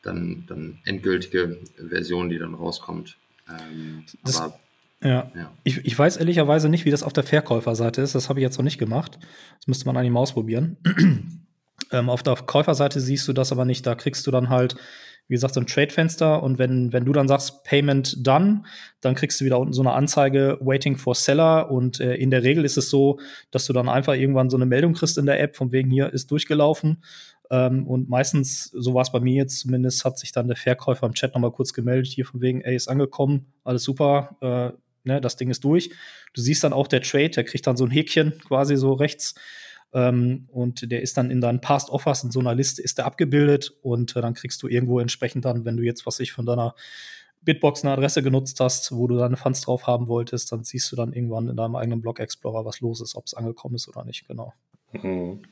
dann, dann endgültige Version, die dann rauskommt. Ähm, Das- aber Ja. ja. Ich, ich weiß ehrlicherweise nicht, wie das auf der Verkäuferseite ist. Das habe ich jetzt noch nicht gemacht. Das müsste man eigentlich mal ausprobieren. ähm, auf der Käuferseite siehst du das aber nicht. Da kriegst du dann halt, wie gesagt, so ein Trade-Fenster. Und wenn, wenn du dann sagst Payment done, dann kriegst du wieder unten so eine Anzeige Waiting for Seller. Und äh, in der Regel ist es so, dass du dann einfach irgendwann so eine Meldung kriegst in der App, von wegen hier ist durchgelaufen. Ähm, und meistens, so war es bei mir jetzt zumindest, hat sich dann der Verkäufer im Chat nochmal kurz gemeldet, hier von wegen, ey, ist angekommen, alles super, äh, ne, das Ding ist durch. Du siehst dann auch der Trade, der kriegt dann so ein Häkchen quasi so rechts. Ähm, und der ist dann in deinen Past Offers in so einer Liste ist der abgebildet und äh, dann kriegst du irgendwo entsprechend dann, wenn du jetzt, was ich von deiner Bitbox eine Adresse genutzt hast, wo du deine Funds drauf haben wolltest, dann siehst du dann irgendwann in deinem eigenen Blog Explorer, was los ist, ob es angekommen ist oder nicht, genau. Mhm.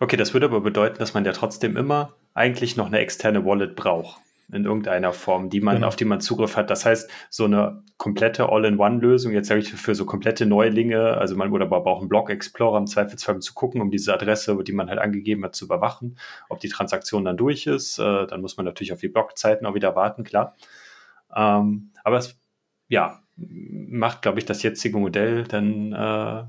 Okay, das würde aber bedeuten, dass man ja trotzdem immer eigentlich noch eine externe Wallet braucht. In irgendeiner Form, die man, Genau. auf die man Zugriff hat. Das heißt, so eine komplette All-in-One-Lösung, jetzt sage ich für so komplette Neulinge, also man oder man braucht einen Block Explorer im Zweifelsfall um zu gucken, um diese Adresse, die man halt angegeben hat, zu überwachen, ob die Transaktion dann durch ist. Äh, dann muss man natürlich auf die Blockzeiten auch wieder warten, klar. Ähm, aber es, ja, macht, glaube ich, das jetzige Modell dann äh,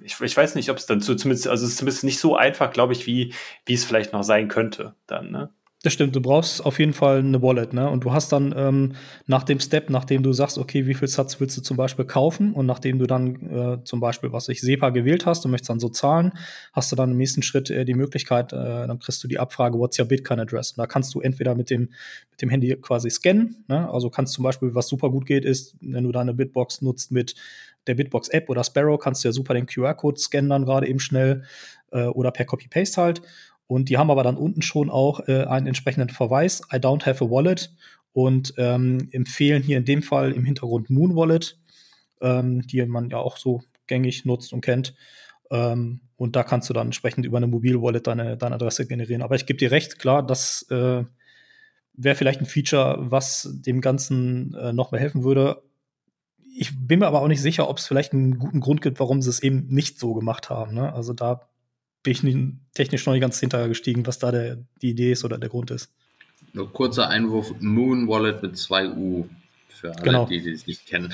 ich, ich weiß nicht, ob es dann so zumindest, also es ist zumindest nicht so einfach, glaube ich, wie, wie es vielleicht noch sein könnte dann, ne? Das stimmt, du brauchst auf jeden Fall eine Wallet, ne? Und du hast dann ähm, nach dem Step, nachdem du sagst, okay, wie viel Satz willst du zum Beispiel kaufen und nachdem du dann äh, zum Beispiel, was ich SEPA gewählt hast, du möchtest dann so zahlen, hast du dann im nächsten Schritt äh, die Möglichkeit, äh, dann kriegst du die Abfrage, what's your Bitcoin Address? Und da kannst du entweder mit dem, mit dem Handy quasi scannen, ne? Also kannst zum Beispiel, was super gut geht, ist, wenn du deine Bitbox nutzt mit der Bitbox App oder Sparrow, kannst du ja super den QR-Code scannen dann gerade eben schnell äh, oder per Copy-Paste halt. Und die haben aber dann unten schon auch äh, einen entsprechenden Verweis, I don't have a wallet und ähm, empfehlen hier in dem Fall im Hintergrund Moon Wallet, ähm, die man ja auch so gängig nutzt und kennt. Ähm, und da kannst du dann entsprechend über eine Mobil-Wallet deine, deine Adresse generieren. Aber ich gebe dir recht, klar, das äh, wäre vielleicht ein Feature, was dem Ganzen äh, noch mehr helfen würde. Ich bin mir aber auch nicht sicher, ob es vielleicht einen guten Grund gibt, warum sie es eben nicht so gemacht haben. Ne? Also da bin ich nicht, technisch noch nicht ganz hinterher gestiegen, was da der, die Idee ist oder der Grund ist. Nur kurzer Einwurf, Moon Wallet mit zwei U für alle, Genau. die, die es nicht kennen.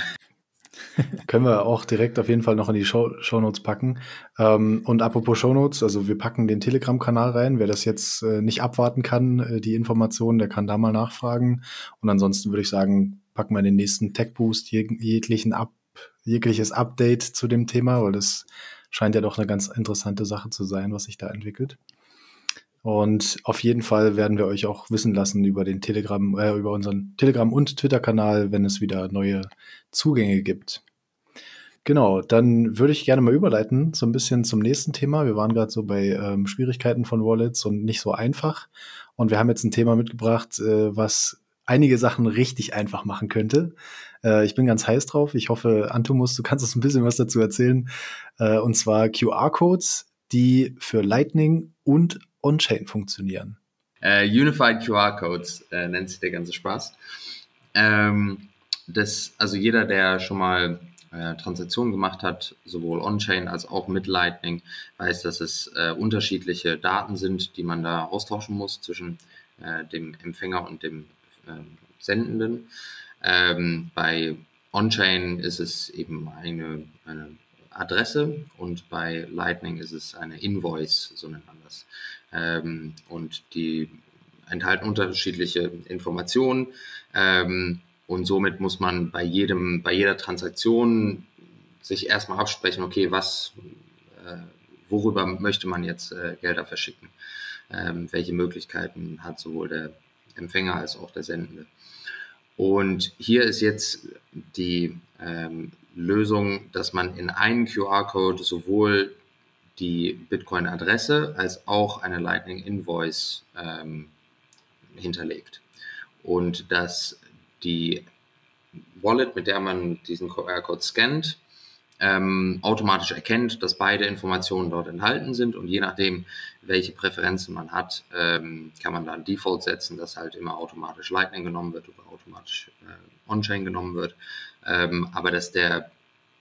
Können wir auch direkt auf jeden Fall noch in die Show Shownotes packen. Ähm, und apropos Shownotes, also wir packen den Telegram-Kanal rein. Wer das jetzt äh, nicht abwarten kann, äh, die Informationen, der kann da mal nachfragen. Und ansonsten würde ich sagen, packen wir in den nächsten Tech Boost jeg jeglichen Up jegliches Update zu dem Thema, weil das scheint ja doch eine ganz interessante Sache zu sein, was sich da entwickelt. Und auf jeden Fall werden wir euch auch wissen lassen über den Telegram, äh, über unseren Telegram- und Twitter-Kanal, wenn es wieder neue Zugänge gibt. Genau, dann würde ich gerne mal überleiten, so ein bisschen zum nächsten Thema. Wir waren gerade so bei ähm, Schwierigkeiten von Wallets und nicht so einfach. Und wir haben jetzt ein Thema mitgebracht, äh, was einige Sachen richtig einfach machen könnte. Äh, ich bin ganz heiß drauf. Ich hoffe, Antumus, du kannst uns ein bisschen was dazu erzählen. Äh, und zwar QR-Codes, die für Lightning und On-Chain funktionieren. Äh, Unified QR Codes äh, nennt sich der ganze Spaß. Ähm, das, also jeder, der schon mal äh, Transaktionen gemacht hat, sowohl on-chain als auch mit Lightning, weiß, dass es äh, unterschiedliche Daten sind, die man da austauschen muss zwischen dem Empfänger und dem ähm, Sendenden. Ähm, bei on-chain ist es eben eine, eine Adresse und bei Lightning ist es eine Invoice, so nennt man das. Ähm, und die enthalten unterschiedliche Informationen. Ähm, und somit muss man bei jedem, bei jeder Transaktion sich erstmal absprechen, okay, was, äh, worüber möchte man jetzt äh, Gelder verschicken? Ähm, welche Möglichkeiten hat sowohl der Empfänger als auch der Sendende? Und hier ist jetzt die ähm, Lösung, dass man in einen QR-Code sowohl die Bitcoin-Adresse als auch eine Lightning Invoice ähm, hinterlegt. Und dass die Wallet, mit der man diesen QR-Code scannt, ähm, automatisch erkennt, dass beide Informationen dort enthalten sind und je nachdem, welche Präferenzen man hat, ähm, kann man da ein Default setzen, dass halt immer automatisch Lightning genommen wird oder automatisch äh, On-Chain genommen wird, ähm, aber dass der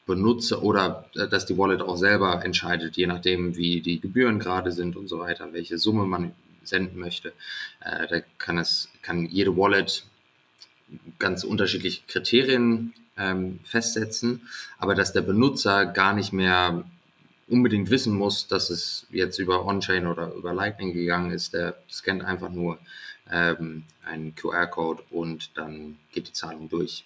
Benutzer oder äh, dass die Wallet auch selber entscheidet, je nachdem, wie die Gebühren gerade sind und so weiter, welche Summe man senden möchte. Äh, da kann es, kann jede Wallet ganz unterschiedliche Kriterien ähm, festsetzen, aber dass der Benutzer gar nicht mehr unbedingt wissen muss, dass es jetzt über On-Chain oder über Lightning gegangen ist. Der scannt einfach nur ähm, einen QR-Code und dann geht die Zahlung durch.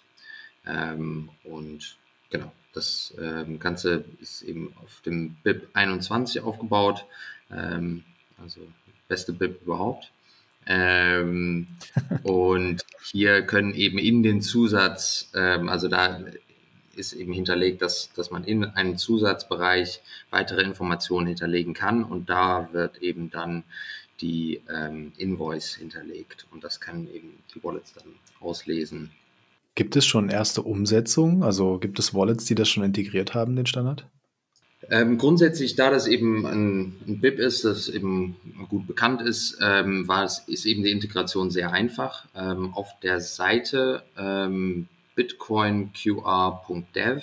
Ähm, und genau, das ähm, Ganze ist eben auf dem BIP 21 aufgebaut, ähm, also beste BIP überhaupt. Ähm, und hier können eben in den Zusatz, ähm, also da ist eben hinterlegt, dass, dass man in einen Zusatzbereich weitere Informationen hinterlegen kann und da wird eben dann die ähm, Invoice hinterlegt und das kann eben die Wallets dann auslesen. Gibt es schon erste Umsetzungen? Also gibt es Wallets, die das schon integriert haben, den Standard? Ähm, grundsätzlich, da das eben ein, ein, BIP ist, das eben gut bekannt ist, ähm, war es, ist eben die Integration sehr einfach. Ähm, auf der Seite ähm, bitcoinqr.dev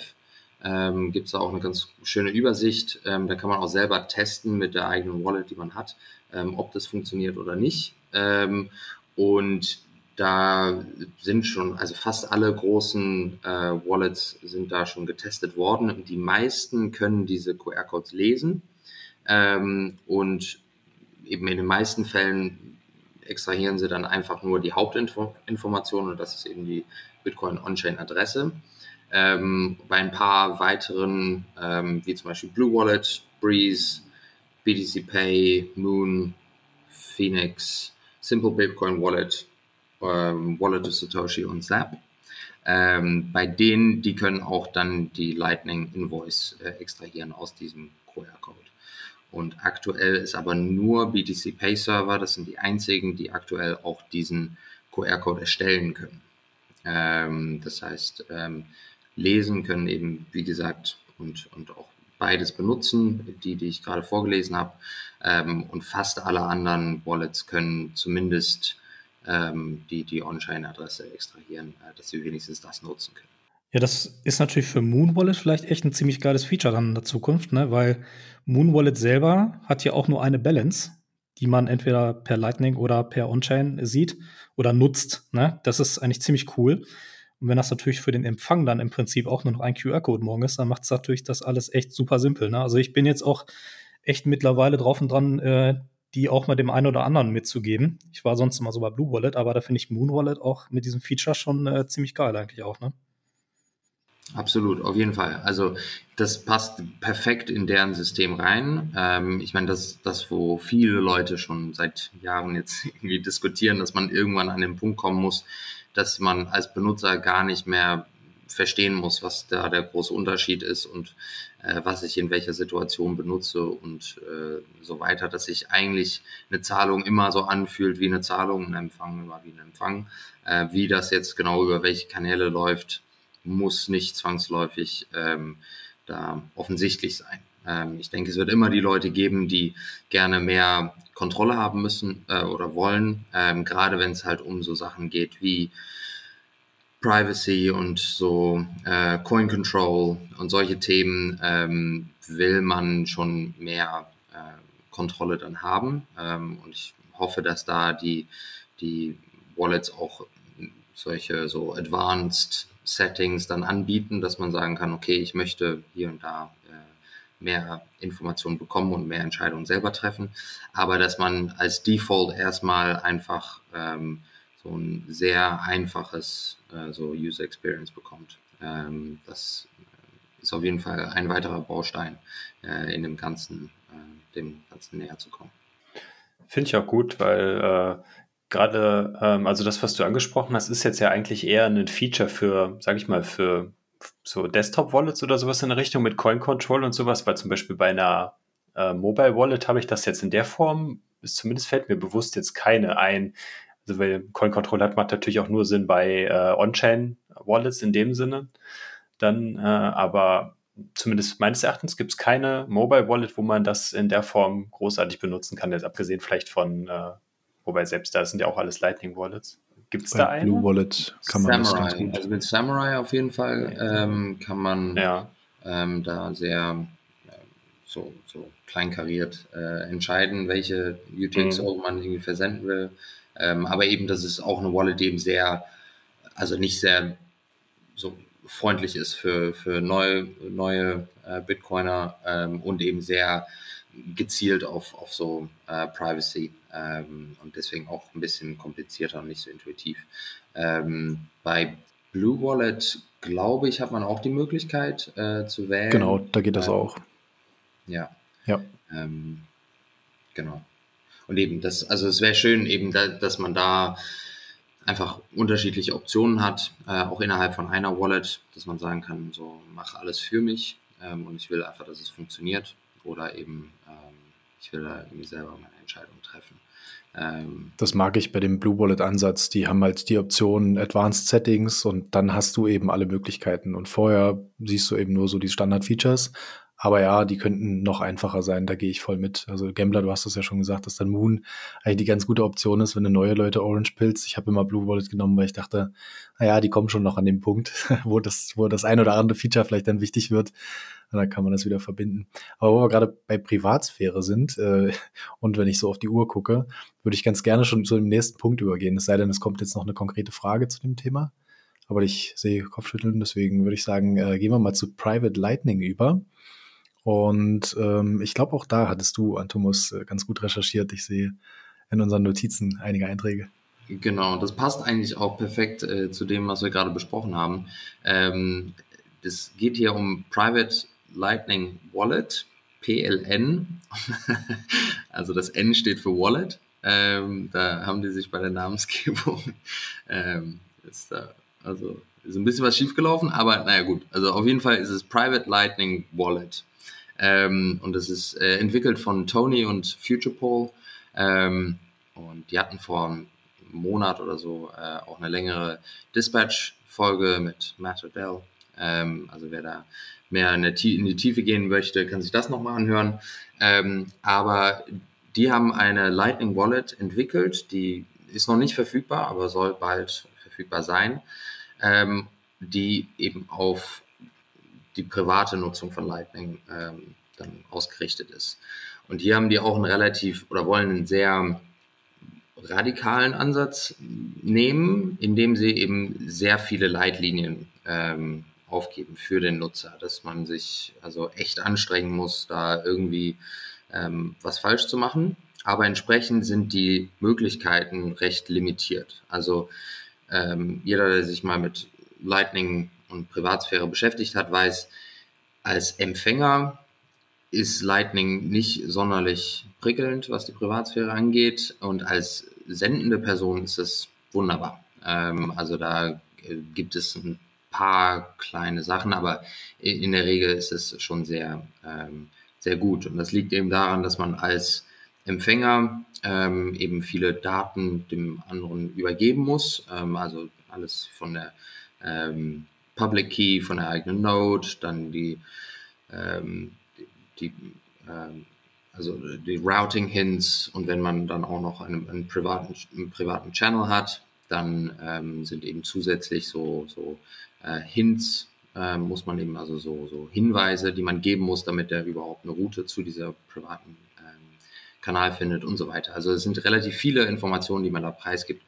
ähm, gibt es da auch eine ganz schöne Übersicht. Ähm, da kann man auch selber testen mit der eigenen Wallet, die man hat, ob das funktioniert oder nicht. und da sind schon, also fast alle großen äh, Wallets sind da schon getestet worden. Und die meisten können diese QR-Codes lesen. Ähm, und eben in den meisten Fällen extrahieren sie dann einfach nur die Hauptinformationen und das ist eben die Bitcoin On-Chain-Adresse. Ähm, bei ein paar weiteren, ähm, wie zum Beispiel Blue Wallet, Breeze, BTC Pay, Moon, Phoenix, Simple Bitcoin Wallet, ähm, Wallet of Satoshi und Zap. Ähm, bei denen, die können auch dann die Lightning Invoice äh, extrahieren aus diesem QR-Code. Und aktuell ist aber nur BTC Pay Server, das sind die einzigen, die aktuell auch diesen QR-Code erstellen können. Ähm, das heißt, ähm, lesen können eben, wie gesagt, und, und auch beides benutzen, die, die ich gerade vorgelesen habe. Ähm, und fast alle anderen Wallets können zumindest die, die On-Chain-Adresse extrahieren, äh, dass sie wenigstens das nutzen können. Ja, das ist natürlich für Moon Wallet vielleicht echt ein ziemlich geiles Feature dann in der Zukunft, ne? weil Moon Wallet selber hat ja auch nur eine Balance, die man entweder per Lightning oder per On-Chain sieht oder nutzt. Ne? Das ist eigentlich ziemlich cool. Und wenn das natürlich für den Empfang dann im Prinzip auch nur noch ein QR-Code morgen ist, dann macht es natürlich das alles echt super simpel. Ne? Also ich bin jetzt auch echt mittlerweile drauf und dran, äh, die auch mal dem einen oder anderen mitzugeben. Ich war sonst immer so bei Blue Wallet, aber da finde ich Moon Wallet auch mit diesem Feature schon äh, ziemlich geil eigentlich auch, ne? Absolut, auf jeden Fall. Also das passt perfekt in deren System rein. Ähm, ich meine, das das, wo viele Leute schon seit Jahren jetzt irgendwie diskutieren, dass man irgendwann an den Punkt kommen muss, dass man als Benutzer gar nicht mehr verstehen muss, was da der große Unterschied ist und äh, was ich in welcher Situation benutze und äh, so weiter, dass sich eigentlich eine Zahlung immer so anfühlt wie eine Zahlung, ein Empfang immer wie ein Empfang. Äh, wie das jetzt genau über welche Kanäle läuft, muss nicht zwangsläufig ähm, da offensichtlich sein. Ähm, ich denke, es wird immer die Leute geben, die gerne mehr Kontrolle haben müssen äh, oder wollen, ähm, gerade wenn es halt um so Sachen geht wie Privacy und so äh, Coin Control und solche Themen ähm, will man schon mehr äh, Kontrolle dann haben. Ähm, und ich hoffe, dass da die, die Wallets auch solche so Advanced Settings dann anbieten, dass man sagen kann, okay, ich möchte hier und da äh, mehr Informationen bekommen und mehr Entscheidungen selber treffen, aber dass man als Default erstmal einfach ähm, so ein sehr einfaches äh, so User Experience bekommt. Ähm, das ist auf jeden Fall ein weiterer Baustein äh, in dem Ganzen, äh, dem Ganzen näher zu kommen. Finde ich auch gut, weil äh, gerade, ähm, also das, was du angesprochen hast, ist jetzt ja eigentlich eher ein Feature für, sage ich mal, für so Desktop-Wallets oder sowas in der Richtung mit Coin Control und sowas, weil zum Beispiel bei einer äh, Mobile Wallet habe ich das jetzt in der Form, ist zumindest fällt mir bewusst jetzt keine ein, also weil Coin Control hat, macht natürlich auch nur Sinn bei äh, On-Chain Wallets in dem Sinne. Dann, äh, aber zumindest meines Erachtens gibt es keine Mobile Wallet, wo man das in der Form großartig benutzen kann, jetzt abgesehen vielleicht von, äh, wobei selbst da sind ja auch alles Lightning Wallets. Gibt es da einen? Blue Wallet kann man Samurai. das ganz gut. Also mit Samurai auf jeden Fall ähm, kann man Ja, ähm, da sehr äh, so, so kleinkariert äh, entscheiden, welche UTXO man irgendwie versenden will. Ähm, aber eben, das ist auch eine Wallet, die eben sehr, also nicht sehr so freundlich ist für, für neue, neue äh, Bitcoiner ähm, und eben sehr gezielt auf, auf so äh, Privacy ähm, und deswegen auch ein bisschen komplizierter und nicht so intuitiv. Ähm, bei Blue Wallet, glaube ich, hat man auch die Möglichkeit äh, zu wählen. Genau, da geht das auch. Ja. Ja. Ähm, genau. Und eben, das, also es wäre schön, eben, da, dass man da einfach unterschiedliche Optionen hat, äh, auch innerhalb von einer Wallet, dass man sagen kann, so mach alles für mich ähm, und ich will einfach, dass es funktioniert oder eben ähm, ich will da irgendwie selber meine Entscheidung treffen. Ähm, Das mag ich bei dem Blue Wallet Ansatz. Die haben halt die Option Advanced Settings und dann hast du eben alle Möglichkeiten. Und vorher siehst du eben nur so die Standard-Features. Aber ja, die könnten noch einfacher sein, da gehe ich voll mit. Also Gambler, du hast das ja schon gesagt, dass dann Moon eigentlich die ganz gute Option ist, wenn du neue Leute Orange pillst. Ich habe immer Blue Wallet genommen, weil ich dachte, naja, die kommen schon noch an den Punkt, wo das, wo das ein oder andere Feature vielleicht dann wichtig wird. Und dann kann man das wieder verbinden. Aber wo wir gerade bei Privatsphäre sind äh, und wenn ich so auf die Uhr gucke, würde ich ganz gerne schon zu dem nächsten Punkt übergehen. Es sei denn, es kommt jetzt noch eine konkrete Frage zu dem Thema. Aber ich sehe Kopfschütteln, deswegen würde ich sagen, äh, gehen wir mal zu Private Lightning über. Und ähm, ich glaube, auch da hattest du, Antomus, äh, ganz gut recherchiert. Ich sehe in unseren Notizen einige Einträge. Genau, das passt eigentlich auch perfekt äh, zu dem, was wir gerade besprochen haben. Ähm, das geht hier um Private Lightning Wallet, PLN. also das N steht für Wallet. Ähm, da haben die sich bei der Namensgebung ähm, ist da, also ist ein bisschen was schiefgelaufen, aber naja gut. Also auf jeden Fall ist es Private Lightning Wallet. Ähm, und das ist äh, entwickelt von Tony und Futurepol. Ähm, und die hatten vor einem Monat oder so äh, auch eine längere Dispatch-Folge mit Matt Odell. Ähm, also wer da mehr in, in die Tiefe gehen möchte, kann sich das nochmal anhören. Ähm, aber die haben eine Lightning Wallet entwickelt, die ist noch nicht verfügbar, aber soll bald verfügbar sein, ähm, die eben auf die private Nutzung von Lightning ähm, dann ausgerichtet ist. Und hier haben die auch einen relativ oder wollen einen sehr radikalen Ansatz nehmen, indem sie eben sehr viele Leitlinien ähm, aufgeben für den Nutzer, dass man sich also echt anstrengen muss, da irgendwie ähm, was falsch zu machen. Aber entsprechend sind die Möglichkeiten recht limitiert. Also ähm, jeder, der sich mal mit Lightning und Privatsphäre beschäftigt hat, weiß, als Empfänger ist Lightning nicht sonderlich prickelnd, was die Privatsphäre angeht. Und als sendende Person ist es wunderbar. Ähm, also da äh, gibt es ein paar kleine Sachen, aber in, der Regel ist es schon sehr, ähm, sehr gut. Und das liegt eben daran, dass man als Empfänger ähm, eben viele Daten dem anderen übergeben muss. Ähm, also alles von der ähm, Public Key, von der eigenen Node, dann die, ähm, die, ähm, also die Routing Hints und wenn man dann auch noch einen, einen privaten, einen privaten Channel hat, dann ähm, sind eben zusätzlich so, so äh, Hints, äh, muss man eben also so, so Hinweise, die man geben muss, damit er überhaupt eine Route zu dieser privaten ähm, Kanal findet und so weiter. Also es sind relativ viele Informationen, die man da preisgibt.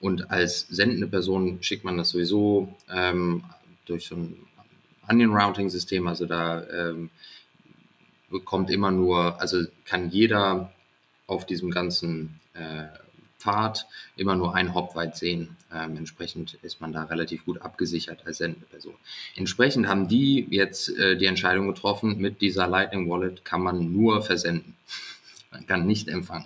Und als sendende Person schickt man das sowieso ähm, durch so ein Onion-Routing-System. Also da ähm, bekommt immer nur, also kann jeder auf diesem ganzen äh, Pfad immer nur ein Hop weit sehen. Ähm, entsprechend ist man da relativ gut abgesichert als sendende Person. Entsprechend haben die jetzt äh, die Entscheidung getroffen, mit dieser Lightning Wallet kann man nur versenden. Man kann nicht empfangen.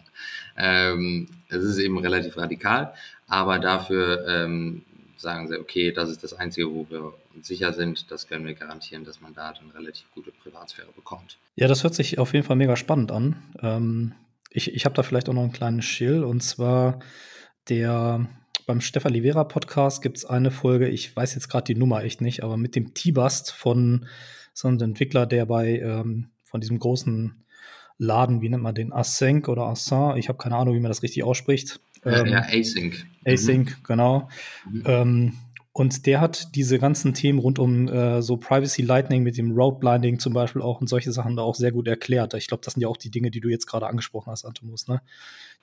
Ähm, es ist eben relativ radikal, aber dafür ähm, sagen sie, okay, das ist das Einzige, wo wir sicher sind, das können wir garantieren, dass man da dann relativ gute Privatsphäre bekommt. Ja, das hört sich auf jeden Fall mega spannend an. Ähm, ich ich habe da vielleicht auch noch einen kleinen Schill und zwar der beim Stefan Livera Podcast gibt es eine Folge, ich weiß jetzt gerade die Nummer echt nicht, aber mit dem T-Bust von ist ein Entwickler, der bei ähm, von diesem großen Laden, wie nennt man den, Async oder Async, ich habe keine Ahnung, wie man das richtig ausspricht. Ähm, ja, Async. Async, mhm. genau. Mhm. Ähm, und der hat diese ganzen Themen rund um äh, so Privacy Lightning mit dem Road Blinding zum Beispiel auch und solche Sachen da auch sehr gut erklärt. Ich glaube, das sind ja auch die Dinge, die du jetzt gerade angesprochen hast, Antomus, ne?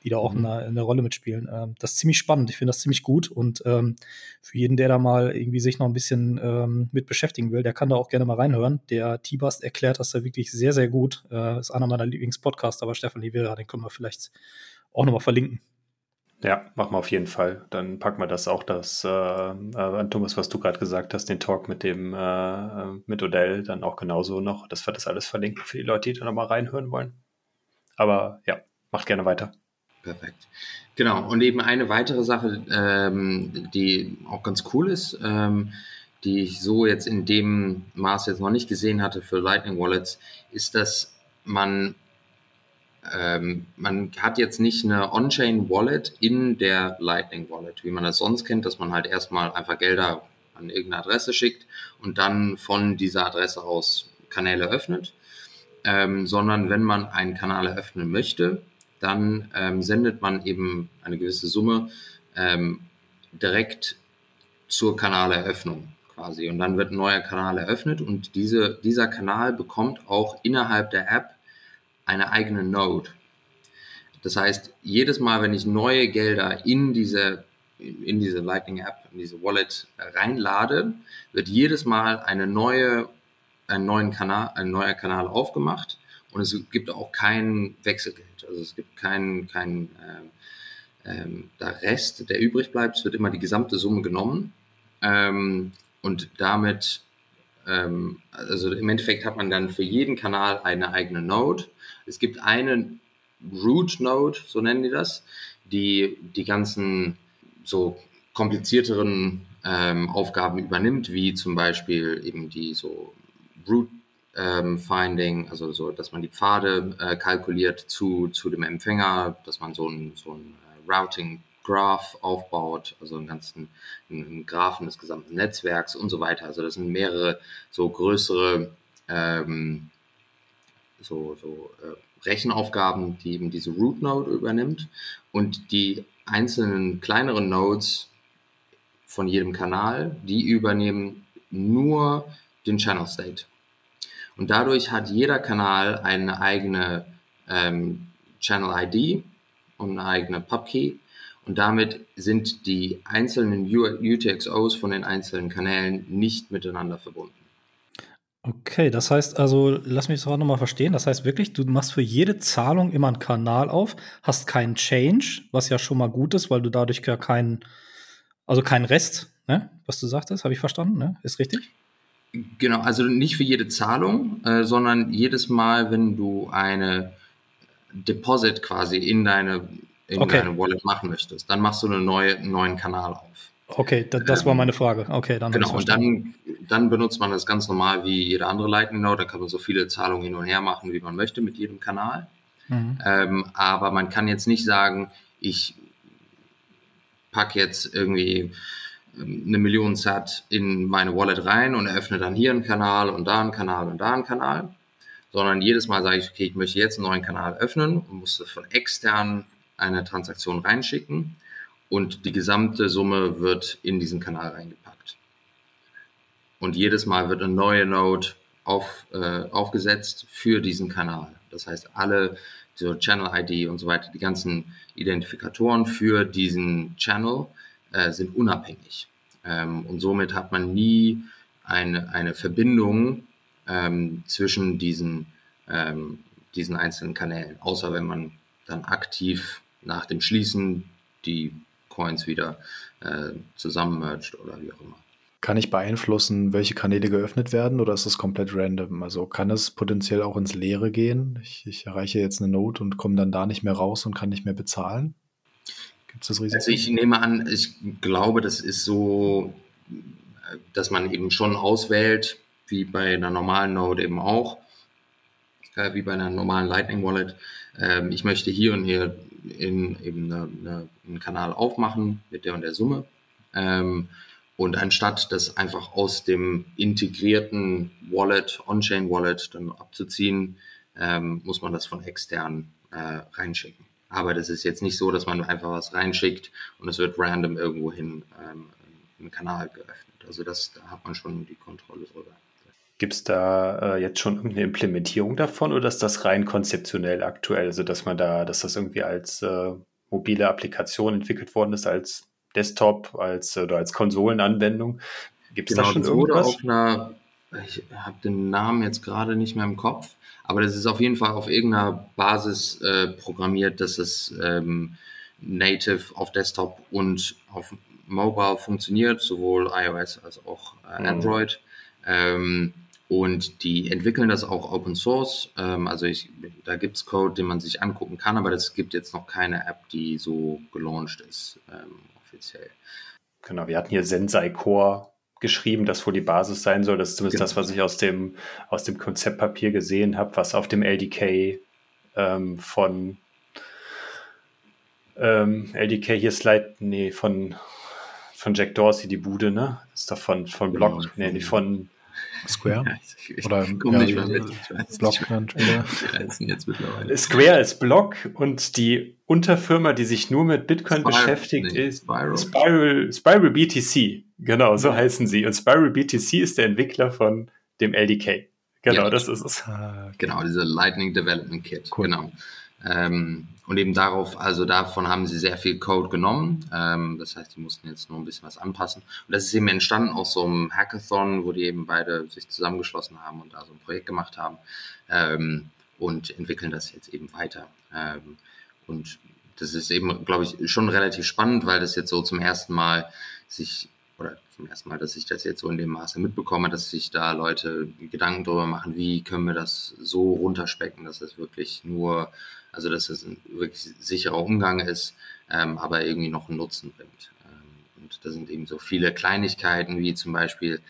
die da auch mhm. eine, eine, Rolle mitspielen. Ähm, das ist ziemlich spannend. Ich finde das ziemlich gut. Und ähm, für jeden, der da mal irgendwie sich noch ein bisschen ähm, mit beschäftigen will, der kann da auch gerne mal reinhören. Der T-Bast erklärt das da wirklich sehr, sehr gut. Äh, ist einer meiner Lieblingspodcasts, aber Stefan Livera, den können wir vielleicht auch nochmal verlinken. Ja, machen wir auf jeden Fall. Dann packen wir das auch, das, äh, äh, Thomas, was du gerade gesagt hast, den Talk mit dem, äh, mit Odell, dann auch genauso noch, dass wir das alles verlinken für die Leute, die da nochmal reinhören wollen. Aber ja, macht gerne weiter. Perfekt. Genau, und eben eine weitere Sache, ähm, die auch ganz cool ist, ähm, die ich so jetzt in dem Maß jetzt noch nicht gesehen hatte für Lightning Wallets, ist, dass man ähm, man hat jetzt nicht eine On-Chain-Wallet in der Lightning Wallet, wie man das sonst kennt, dass man halt erstmal einfach Gelder an irgendeine Adresse schickt und dann von dieser Adresse aus Kanäle öffnet, ähm, sondern wenn man einen Kanal eröffnen möchte, dann ähm, sendet man eben eine gewisse Summe ähm, direkt zur Kanaleröffnung quasi. Und dann wird ein neuer Kanal eröffnet und diese, dieser Kanal bekommt auch innerhalb der App eine eigene Node. Das heißt, jedes Mal, wenn ich neue Gelder in diese, in diese Lightning App, in diese Wallet reinlade, wird jedes Mal eine neue, einen neuen Kanal, ein neuer Kanal aufgemacht und es gibt auch kein Wechselgeld. Also es gibt keinen, kein, äh, äh, der Rest, der übrig bleibt, es wird immer die gesamte Summe genommen ähm, und damit ähm, also im Endeffekt hat man dann für jeden Kanal eine eigene Node. Es gibt eine Root Node, so nennen die das, die die ganzen so komplizierteren ähm, Aufgaben übernimmt, wie zum Beispiel eben die so Root ähm, Finding, also so, dass man die Pfade äh, kalkuliert zu, zu dem Empfänger, dass man so ein, so ein äh, Routing Graph aufbaut, also einen ganzen einen Graphen des gesamten Netzwerks und so weiter. Also das sind mehrere so größere ähm, so, so äh, Rechenaufgaben, die eben diese Root Node übernimmt und die einzelnen kleineren Nodes von jedem Kanal, die übernehmen nur den Channel State. Und dadurch hat jeder Kanal eine eigene ähm, Channel ID und eine eigene Pubkey und damit sind die einzelnen UTXOs von den einzelnen Kanälen nicht miteinander verbunden. Okay, das heißt also, lass mich das auch nochmal verstehen. Das heißt wirklich, du machst für jede Zahlung immer einen Kanal auf, hast keinen Change, was ja schon mal gut ist, weil du dadurch ja keinen, also keinen Rest, ne, was du sagtest, habe ich verstanden, ne? Ist richtig? Genau, also nicht für jede Zahlung, äh, sondern jedes Mal, wenn du eine Deposit quasi in deine in okay. deine Wallet machen möchtest. Dann machst du eine neue, einen neuen Kanal auf. Okay, da, das ähm, war meine Frage. Okay, dann genau. Und dann, dann benutzt man das ganz normal wie jede andere Lightning Node. Da kann man so viele Zahlungen hin und her machen, wie man möchte mit jedem Kanal. Mhm. Ähm, aber man kann jetzt nicht sagen, ich packe jetzt irgendwie ähm, eine Million Sat in meine Wallet rein und eröffne dann hier einen Kanal und da einen Kanal und da einen Kanal, sondern jedes Mal sage ich, okay, ich möchte jetzt einen neuen Kanal öffnen und muss das von externen eine Transaktion reinschicken und die gesamte Summe wird in diesen Kanal reingepackt. Und jedes Mal wird eine neue Node auf, äh, aufgesetzt für diesen Kanal. Das heißt, alle so Channel ID und so weiter, die ganzen Identifikatoren für diesen Channel äh, sind unabhängig. Ähm, und somit hat man nie eine, eine Verbindung ähm, zwischen diesen, ähm, diesen einzelnen Kanälen, außer wenn man dann aktiv nach dem Schließen die Coins wieder äh, zusammenmerged oder wie auch immer. Kann ich beeinflussen, welche Kanäle geöffnet werden oder ist das komplett random? Also kann es potenziell auch ins Leere gehen? Ich, ich erreiche jetzt eine Note und komme dann da nicht mehr raus und kann nicht mehr bezahlen? Gibt es das Risiko? Also ich nehme an, ich glaube, das ist so, dass man eben schon auswählt, wie bei einer normalen Node eben auch, äh, wie bei einer normalen Lightning Wallet. Ähm, ich möchte hier und hier in eben eine, eine, einen Kanal aufmachen mit der und der Summe. Ähm, und anstatt das einfach aus dem integrierten Wallet, On-Chain-Wallet dann abzuziehen, ähm, muss man das von extern äh, reinschicken. Aber das ist jetzt nicht so, dass man einfach was reinschickt und es wird random irgendwohin ähm, im Kanal geöffnet. Also das, da hat man schon die Kontrolle drüber. Gibt es da äh, jetzt schon irgendeine Implementierung davon oder ist das rein konzeptionell aktuell? Also dass man da, dass das irgendwie als äh, mobile Applikation entwickelt worden ist, als Desktop, als oder als Konsolenanwendung? Gibt es genau, da schon irgendwas? Auf einer, ich habe den Namen jetzt gerade nicht mehr im Kopf, aber das ist auf jeden Fall auf irgendeiner Basis äh, programmiert, dass es ähm, native auf Desktop und auf Mobile funktioniert, sowohl iOS als auch äh, mhm. Android. Mhm. Ähm, und die entwickeln das auch Open Source. Ähm, also ich, da gibt es Code, den man sich angucken kann, aber es gibt jetzt noch keine App, die so gelauncht ist, ähm, offiziell. Genau, wir hatten hier Sensei Core geschrieben, das wohl die Basis sein soll. Das ist zumindest genau. das, was ich aus dem, aus dem Konzeptpapier gesehen habe, was auf dem LDK ähm, von ähm, LDK hier Slide, nee, von, von Jack Dorsey, die Bude, ne? Ist doch von, von Block, genau, nee, nicht von Square? Ich, ich oder komme ja, nicht mehr mit. Block jetzt mittlerweile. Square ist Block und die Unterfirma, die sich nur mit Bitcoin Spiral, beschäftigt, nee, ist Spiral. Spiral, Spiral BTC. Genau, so heißen sie. Und Spiral BTC ist der Entwickler von dem LDK. Genau, ja, das ist es. Ah, genau, diese Lightning Development Kit. Cool. Genau. Ähm, und eben darauf, also davon haben sie sehr viel Code genommen. Ähm, das heißt, die mussten jetzt nur ein bisschen was anpassen. Und das ist eben entstanden aus so einem Hackathon, wo die eben beide sich zusammengeschlossen haben und da so ein Projekt gemacht haben ähm, und entwickeln das jetzt eben weiter. Ähm, und das ist eben, glaube ich, schon relativ spannend, weil das jetzt so zum ersten Mal sich oder zum ersten Mal, dass ich das jetzt so in dem Maße mitbekomme, dass sich da Leute Gedanken darüber machen, wie können wir das so runterspecken, dass es wirklich nur also, dass es ein wirklich sicherer Umgang ist, ähm, aber irgendwie noch einen Nutzen bringt. Ähm, und da sind eben so viele Kleinigkeiten, wie zum Beispiel,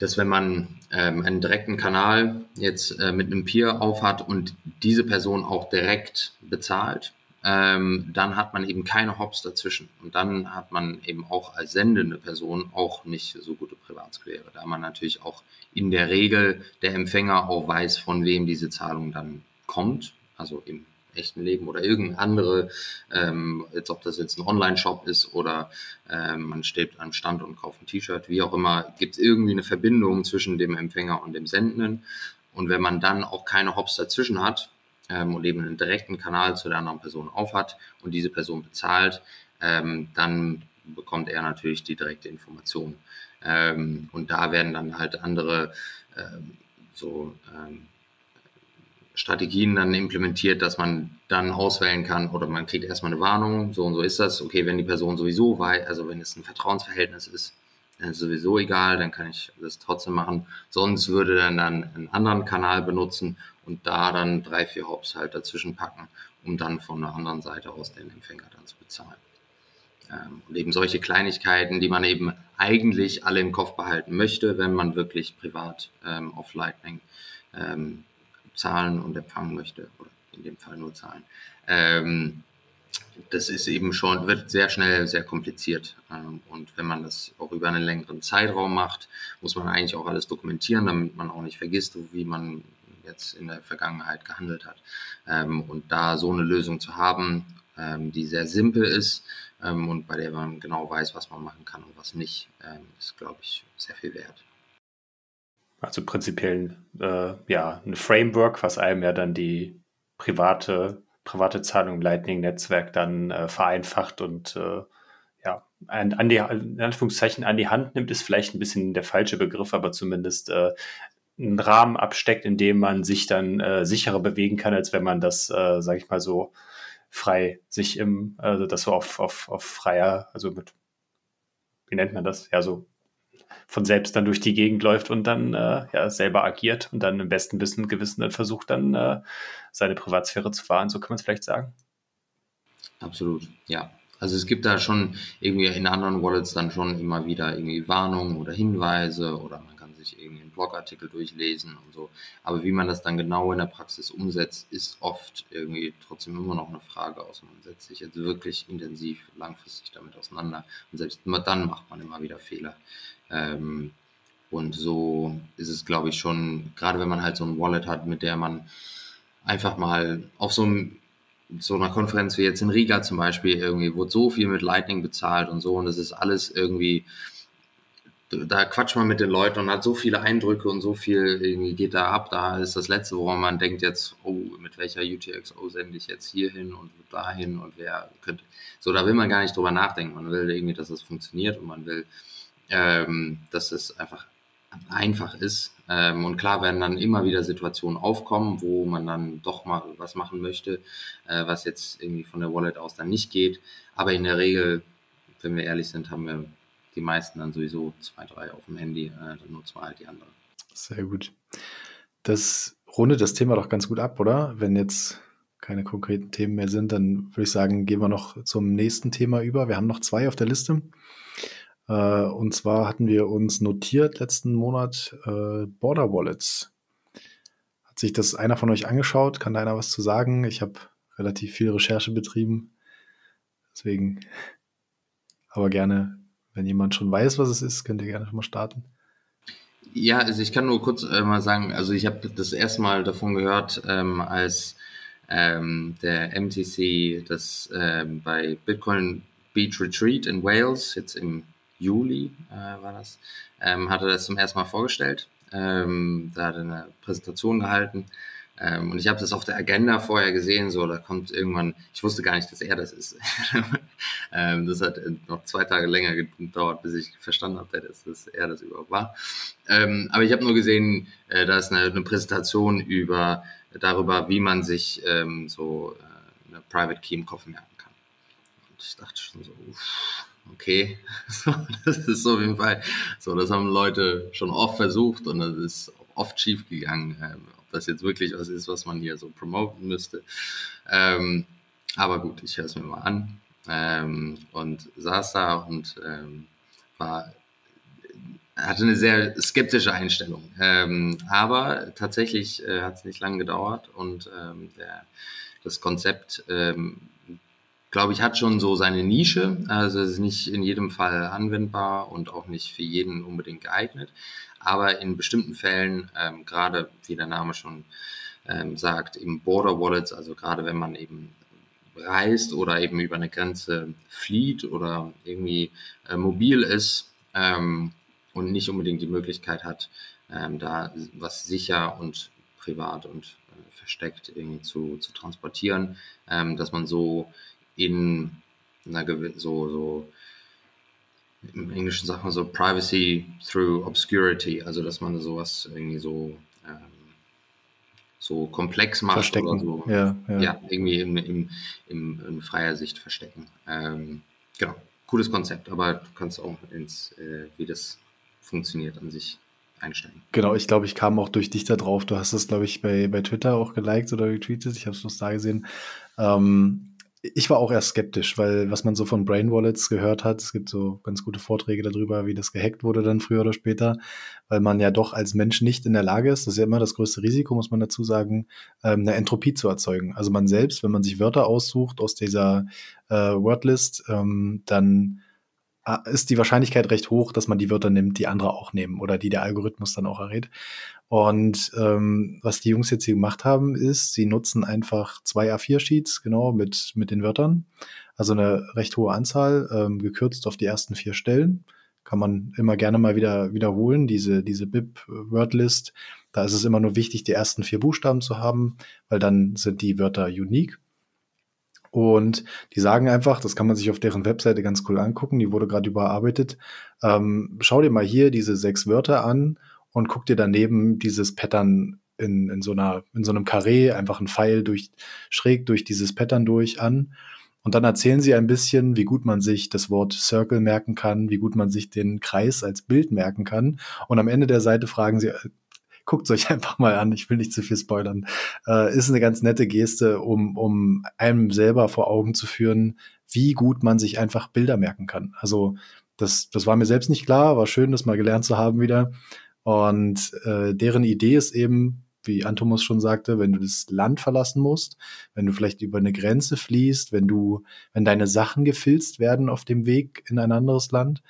dass wenn man ähm, einen direkten Kanal jetzt äh, mit einem Peer aufhat und diese Person auch direkt bezahlt, ähm, dann hat man eben keine Hops dazwischen. Und dann hat man eben auch als sendende Person auch nicht so gute Privatsphäre, da man natürlich auch in der Regel der Empfänger auch weiß, von wem diese Zahlung dann kommt also im echten Leben oder irgendeine andere, ähm, jetzt ob das jetzt ein Online-Shop ist oder ähm, man steht am Stand und kauft ein T-Shirt, wie auch immer, gibt es irgendwie eine Verbindung zwischen dem Empfänger und dem Sendenden. Und wenn man dann auch keine Hops dazwischen hat ähm, und eben einen direkten Kanal zu der anderen Person aufhat und diese Person bezahlt, ähm, dann bekommt er natürlich die direkte Information. Ähm, und da werden dann halt andere ähm, so ähm, Strategien dann implementiert, dass man dann auswählen kann oder man kriegt erstmal eine Warnung, so und so ist das. Okay, wenn die Person sowieso weiß, also wenn es ein Vertrauensverhältnis ist, dann ist sowieso egal, dann kann ich das trotzdem machen. Sonst würde dann dann einen anderen Kanal benutzen und da dann drei, vier Hops halt dazwischen packen, um dann von der anderen Seite aus den Empfänger dann zu bezahlen. Ähm, und eben solche Kleinigkeiten, die man eben eigentlich alle im Kopf behalten möchte, wenn man wirklich privat ähm, auf Lightning ähm, zahlen und empfangen möchte, oder in dem Fall nur zahlen. Ähm, das ist eben schon, wird sehr schnell sehr kompliziert. Ähm, und wenn man das auch über einen längeren Zeitraum macht, muss man eigentlich auch alles dokumentieren, damit man auch nicht vergisst, wie man jetzt in der Vergangenheit gehandelt hat. Ähm, und da so eine Lösung zu haben, ähm, die sehr simpel ist und bei der man genau weiß, was man machen kann und was nicht, ist, glaube ich, sehr viel wert. Also prinzipiell äh, ja ein Framework, was einem ja dann die private, private Zahlung im Lightning-Netzwerk dann äh, vereinfacht und äh, ja, an, an die, in Anführungszeichen an die Hand nimmt, ist vielleicht ein bisschen der falsche Begriff, aber zumindest äh, einen Rahmen absteckt, in dem man sich dann äh, sicherer bewegen kann, als wenn man das, äh, sage ich mal so, frei sich im, also das so auf, auf, auf freier, also mit, wie nennt man das? Ja, so von selbst dann durch die Gegend läuft und dann äh, ja, selber agiert und dann im besten Wissen Gewissen dann versucht, dann äh, seine Privatsphäre zu wahren. So kann man es vielleicht sagen. Absolut, ja. Also es gibt da schon irgendwie in anderen Wallets dann schon immer wieder irgendwie Warnungen oder Hinweise oder man kann sich irgendwie einen Blogartikel durchlesen und so. Aber wie man das dann genau in der Praxis umsetzt, ist oft irgendwie trotzdem immer noch eine Frage aus. Man setzt sich jetzt wirklich intensiv langfristig damit auseinander und selbst immer dann macht man immer wieder Fehler. Ähm, und so ist es, glaube ich, schon, gerade wenn man halt so ein Wallet hat, mit der man einfach mal auf so einem so einer Konferenz wie jetzt in Riga zum Beispiel, irgendwie wurde so viel mit Lightning bezahlt und so und das ist alles irgendwie, da quatscht man mit den Leuten und hat so viele Eindrücke und so viel irgendwie geht da ab. Da ist das Letzte, woran man denkt jetzt, oh, mit welcher UTXO sende ich jetzt hier hin und dahin und wer könnte. So, da will man gar nicht drüber nachdenken. Man will irgendwie, dass es funktioniert und man will, ähm, dass es einfach einfach ist. Ähm, und klar werden dann immer wieder Situationen aufkommen, wo man dann doch mal was machen möchte, äh, was jetzt irgendwie von der Wallet aus dann nicht geht. Aber in der Regel, wenn wir ehrlich sind, haben wir die meisten dann sowieso zwei, drei auf dem Handy, äh, dann nutzen wir halt die anderen. Sehr gut. Das rundet das Thema doch ganz gut ab, oder? Wenn jetzt keine konkreten Themen mehr sind, dann würde ich sagen, gehen wir noch zum nächsten Thema über. Wir haben noch zwei auf der Liste. Äh, und zwar hatten wir uns notiert letzten Monat äh, Border Wallets. Hat sich das einer von euch angeschaut? Kann da einer was zu sagen? Ich habe relativ viel Recherche betrieben. Deswegen, aber gerne, wenn jemand schon weiß, was es ist, könnt ihr gerne schon mal starten. Ja, also ich kann nur kurz äh, mal sagen, also ich habe das erste Mal davon gehört, ähm, als ähm, der MTC das ähm, bei Bitcoin Beach Retreat in Wales jetzt im Juli äh, war das, ähm, hat er das zum ersten Mal vorgestellt. Ähm, da hat er eine Präsentation gehalten. Ähm, und ich habe das auf der Agenda vorher gesehen, so da kommt irgendwann, ich wusste gar nicht, dass er das ist. ähm, das hat noch zwei Tage länger gedauert, bis ich verstanden habe, dass, dass er das überhaupt war. Ähm, aber ich habe nur gesehen, äh, da ist eine, eine, Präsentation über darüber, wie man sich ähm, so äh, eine Private Key im Kopf merken kann. Und ich dachte schon so, uff, okay, das ist auf jeden Fall so, das haben Leute schon oft versucht und das ist oft schief gegangen. Ähm, ob das jetzt wirklich was ist, was man hier so promoten müsste. Ähm, aber gut, ich höre es mir mal an ähm, und saß da und ähm, war hatte eine sehr skeptische Einstellung. Ähm, aber tatsächlich äh, hat es nicht lange gedauert und ähm, der, das Konzept ähm, glaube ich, hat schon so seine Nische. Also es ist nicht in jedem Fall anwendbar und auch nicht für jeden unbedingt geeignet. Aber in bestimmten Fällen, ähm, gerade wie der Name schon ähm, sagt, eben Border Wallets, also gerade wenn man eben reist oder eben über eine Grenze flieht oder irgendwie äh, mobil ist ähm, und nicht unbedingt die Möglichkeit hat, ähm, da was sicher und privat und äh, versteckt irgendwie zu, zu transportieren, ähm, dass man so in einer so, so, im Englischen sagt man so Privacy through Obscurity, also dass man sowas irgendwie so, ähm, so komplex macht verstecken. oder so. Ja, ja. ja irgendwie im, im, im, in freier Sicht verstecken. Ähm, genau, cooles Konzept, aber du kannst auch ins, äh, wie das funktioniert an sich einsteigen. Genau, ich glaube, ich kam auch durch dich da drauf. Du hast das, glaube ich, bei, bei Twitter auch geliked oder retweetet. Ich habe es bloß da gesehen. Ähm, ich war auch erst skeptisch, weil was man so von Brain Wallets gehört hat, es gibt so ganz gute Vorträge darüber, wie das gehackt wurde dann früher oder später, weil man ja doch als Mensch nicht in der Lage ist, das ist ja immer das größte Risiko, muss man dazu sagen, ähm, eine Entropie zu erzeugen. Also man selbst, wenn man sich Wörter aussucht aus dieser äh, Wordlist, ähm, dann ist die Wahrscheinlichkeit recht hoch, dass man die Wörter nimmt, die andere auch nehmen oder die der Algorithmus dann auch errät. Und ähm, was die Jungs jetzt hier gemacht haben, ist, sie nutzen einfach zwei A4-Sheets, genau, mit, mit den Wörtern. Also eine recht hohe Anzahl, ähm, gekürzt auf die ersten vier Stellen. Kann man immer gerne mal wieder wiederholen, diese, diese BIP-Wordlist. Da ist es immer nur wichtig, die ersten vier Buchstaben zu haben, weil dann sind die Wörter unique. Und die sagen einfach, das kann man sich auf deren Webseite ganz cool angucken, die wurde gerade überarbeitet. Ähm, schau dir mal hier diese sechs Wörter an und guck dir daneben dieses Pattern in, in, so, einer, in so einem Karree, einfach ein Pfeil durch, schräg durch dieses Pattern durch an. Und dann erzählen sie ein bisschen, wie gut man sich das Wort Circle merken kann, wie gut man sich den Kreis als Bild merken kann. Und am Ende der Seite fragen sie, guckt euch einfach mal an, ich will nicht zu viel spoilern. Äh, ist eine ganz nette Geste, um, um einem selber vor Augen zu führen, wie gut man sich einfach Bilder merken kann. Also das, das war mir selbst nicht klar, war schön, das mal gelernt zu haben wieder Und äh, deren Idee ist eben, wie Antomus schon sagte, wenn du das Land verlassen musst, wenn du vielleicht über eine Grenze fließt, wenn du, wenn deine Sachen gefilzt werden auf dem Weg in ein anderes Land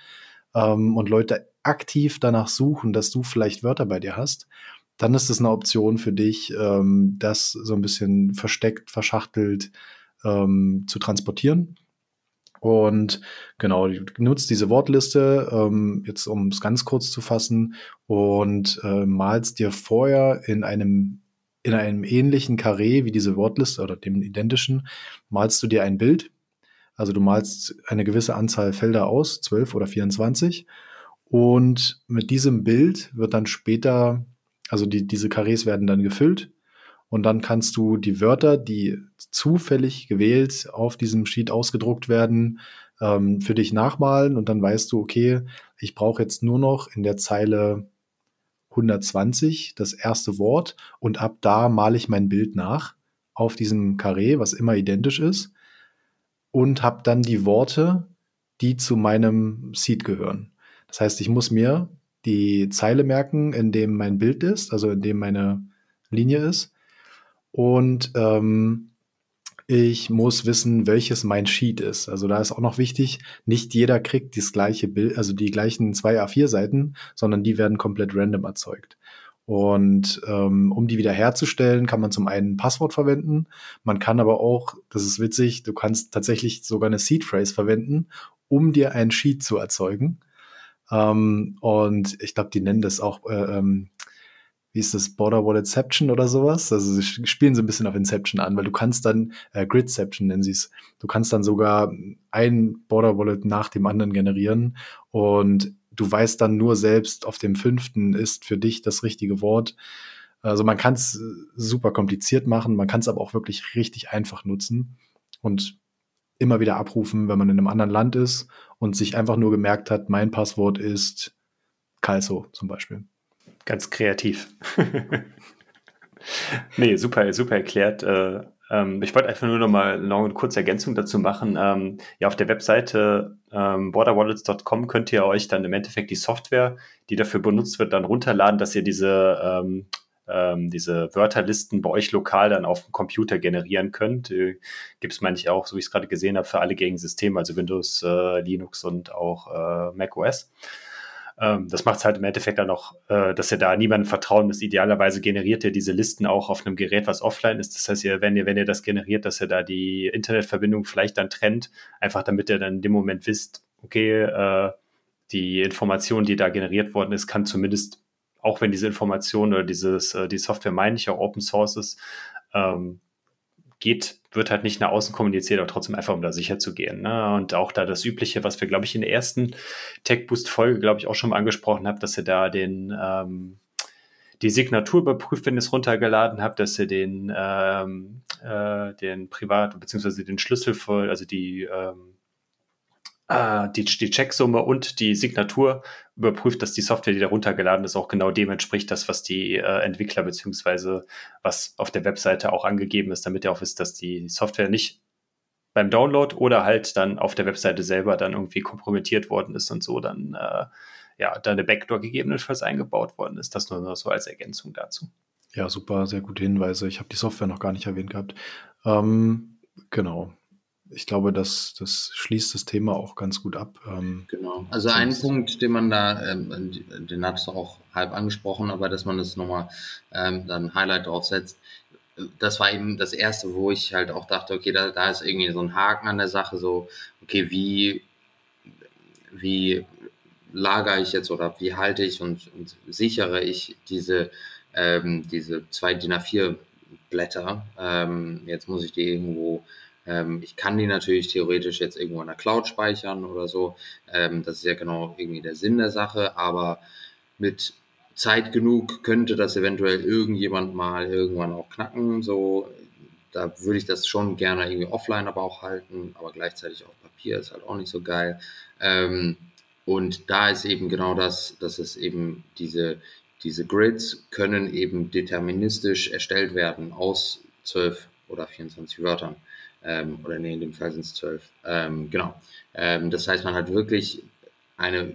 ähm, und Leute aktiv danach suchen, dass du vielleicht Wörter bei dir hast, dann ist es eine Option für dich, ähm, das so ein bisschen versteckt, verschachtelt ähm, zu transportieren. Und genau, nutzt diese Wortliste, ähm, jetzt um es ganz kurz zu fassen, und äh, malst dir vorher in einem, in einem ähnlichen Karree wie diese Wortliste oder dem identischen, malst du dir ein Bild. Also du malst eine gewisse Anzahl Felder aus, 12 oder 24. Und mit diesem Bild wird dann später, also die, diese Karrees werden dann gefüllt. Und dann kannst du die Wörter, die zufällig gewählt auf diesem Sheet ausgedruckt werden, ähm, für dich nachmalen. Und dann weißt du, okay, ich brauche jetzt nur noch in der Zeile 120 das erste Wort. Und ab da male ich mein Bild nach auf diesem Karree, was immer identisch ist. Und habe dann die Worte, die zu meinem Seed gehören. Das heißt, ich muss mir die Zeile merken, in dem mein Bild ist, also in dem meine Linie ist und ähm, ich muss wissen, welches mein Sheet ist. Also da ist auch noch wichtig, nicht jeder kriegt das gleiche Bild, also die gleichen zwei A4-Seiten, sondern die werden komplett random erzeugt. Und ähm, um die wieder herzustellen, kann man zum einen ein Passwort verwenden. Man kann aber auch, das ist witzig, du kannst tatsächlich sogar eine Seed Phrase verwenden, um dir ein Sheet zu erzeugen. Ähm, und ich glaube, die nennen das auch äh, ähm, wie ist das, Border Walletception oder sowas. Also sie spielen so ein bisschen auf Inception an, weil du kannst dann, äh, Gridception nennen sie es, du kannst dann sogar ein Border Wallet nach dem anderen generieren und du weißt dann nur selbst, auf dem fünften ist für dich das richtige Wort. Also man kann es super kompliziert machen, man kann es aber auch wirklich richtig einfach nutzen und immer wieder abrufen, wenn man in einem anderen Land ist und sich einfach nur gemerkt hat, mein Passwort ist Calso zum Beispiel. Ganz kreativ. nee, super, super erklärt. Äh, ähm, ich wollte einfach nur noch mal noch eine kurze Ergänzung dazu machen. Ähm, ja, auf der Webseite ähm, borderwallets.com könnt ihr euch dann im Endeffekt die Software, die dafür benutzt wird, dann runterladen, dass ihr diese ähm, diese Wörterlisten bei euch lokal dann auf dem Computer generieren könnt. Äh, Gibt es manchmal auch, so wie ich es gerade gesehen habe, für alle gängigen Systeme, also Windows, äh, Linux und auch äh, Mac OS. Ähm, das macht es halt im Endeffekt dann auch, äh, dass ihr da niemandem vertrauen müsst. Idealerweise generiert ihr diese Listen auch auf einem Gerät, was offline ist. Das heißt, ihr, wenn ihr, wenn ihr das generiert, dass ihr da die Internetverbindung vielleicht dann trennt, einfach damit ihr dann in dem Moment wisst, okay, äh, die Information, die da generiert worden ist, kann zumindest, auch wenn diese Information oder dieses, äh, die Software meine ich auch Open Source ist, ähm, geht, wird halt nicht nach außen kommuniziert, aber trotzdem einfach, um da sicher zu gehen. Ne? Und auch da das Übliche, was wir, glaube ich, in der ersten Tech Boost-Folge, glaube ich, auch schon mal angesprochen habt, dass ihr da den ähm, die Signatur überprüft, wenn ihr es runtergeladen habt, dass ihr den, ähm, äh, den Privat- bzw. den Schlüssel voll, also die ähm, äh, die, die Checksumme und die Signatur überprüft, dass die Software, die da runtergeladen ist, auch genau dem entspricht, das, was die äh, Entwickler beziehungsweise was auf der Webseite auch angegeben ist, damit ihr auch wisst, dass die Software nicht beim Download oder halt dann auf der Webseite selber dann irgendwie kompromittiert worden ist und so dann äh, ja da eine Backdoor gegebenenfalls eingebaut worden ist. Das nur noch so als Ergänzung dazu. Ja, super, sehr gute Hinweise. Ich habe die Software noch gar nicht erwähnt gehabt. Ähm, genau ich glaube, das, das schließt das Thema auch ganz gut ab. Ähm, genau. Also ein Punkt, den man da, ähm, den hat es auch halb angesprochen, aber dass man das nochmal ähm, dann Highlight draufsetzt. Das war eben das erste, wo ich halt auch dachte, okay, da, da ist irgendwie so ein Haken an der Sache, so, okay, wie, wie lagere ich jetzt oder wie halte ich und, und sichere ich diese, ähm, diese zwei DIN A4 Blätter. Ähm, jetzt muss ich die irgendwo ähm, ich kann die natürlich theoretisch jetzt irgendwo in der Cloud speichern oder so. Ähm, das ist ja genau irgendwie der Sinn der Sache, aber mit Zeit genug könnte das eventuell irgendjemand mal irgendwann auch knacken. So, da würde ich das schon gerne irgendwie offline aber auch halten, aber gleichzeitig auf Papier ist halt auch nicht so geil. Ähm, und da ist eben genau das, dass es eben diese, diese Grids können eben deterministisch erstellt werden aus 12 oder 24 Wörtern ähm, oder nee, in dem Fall sind es zwölf. Ähm, genau. Ähm, das heißt, man hat wirklich eine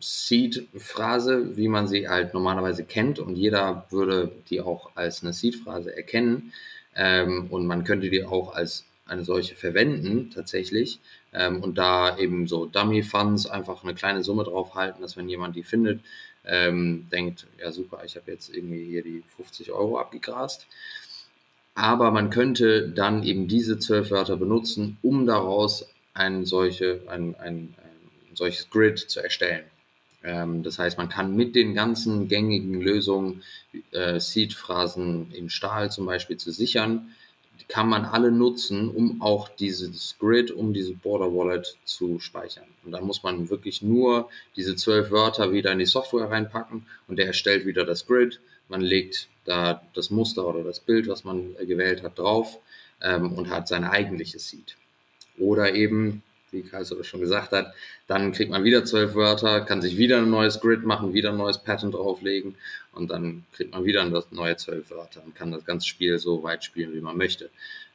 Seed-Phrase, wie man sie halt normalerweise kennt und jeder würde die auch als eine Seed-Phrase erkennen ähm, und man könnte die auch als eine solche verwenden tatsächlich ähm, und da eben so Dummy-Funds einfach eine kleine Summe drauf halten, dass wenn jemand die findet, ähm, denkt, ja super, ich habe jetzt irgendwie hier die 50 Euro abgegrast. Aber man könnte dann eben diese zwölf Wörter benutzen, um daraus ein, solche, ein, ein, ein solches Grid zu erstellen. Ähm, das heißt, man kann mit den ganzen gängigen Lösungen, äh, Seed-Phrasen in Stahl zum Beispiel zu sichern, kann man alle nutzen, um auch dieses Grid, um diese Border Wallet zu speichern. Und dann muss man wirklich nur diese zwölf Wörter wieder in die Software reinpacken und der erstellt wieder das Grid. Man legt da das Muster oder das Bild, was man gewählt hat, drauf ähm, und hat seine eigentliche Seed. Oder eben, wie Kaiser schon gesagt hat, dann kriegt man wieder zwölf Wörter, kann sich wieder ein neues Grid machen, wieder ein neues Pattern drauflegen und dann kriegt man wieder das neue zwölf Wörter und kann das ganze Spiel so weit spielen, wie man möchte.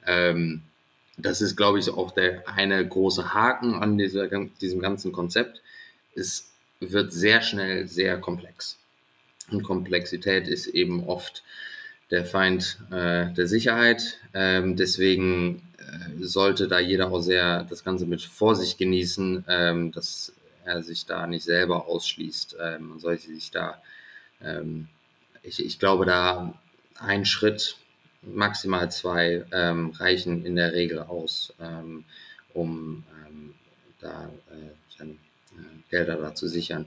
Ähm, das ist, glaube ich, auch der eine große Haken an dieser, diesem ganzen Konzept. Es wird sehr schnell sehr komplex. Und Komplexität ist eben oft der Feind äh, der Sicherheit. Ähm, deswegen äh, sollte da jeder auch sehr das Ganze mit Vorsicht genießen, ähm, dass er sich da nicht selber ausschließt. Ähm, man sollte sich da, ähm, ich, ich glaube, da ein Schritt, maximal zwei, ähm, reichen in der Regel aus, ähm, um da äh, seine äh, Gelder da zu sichern.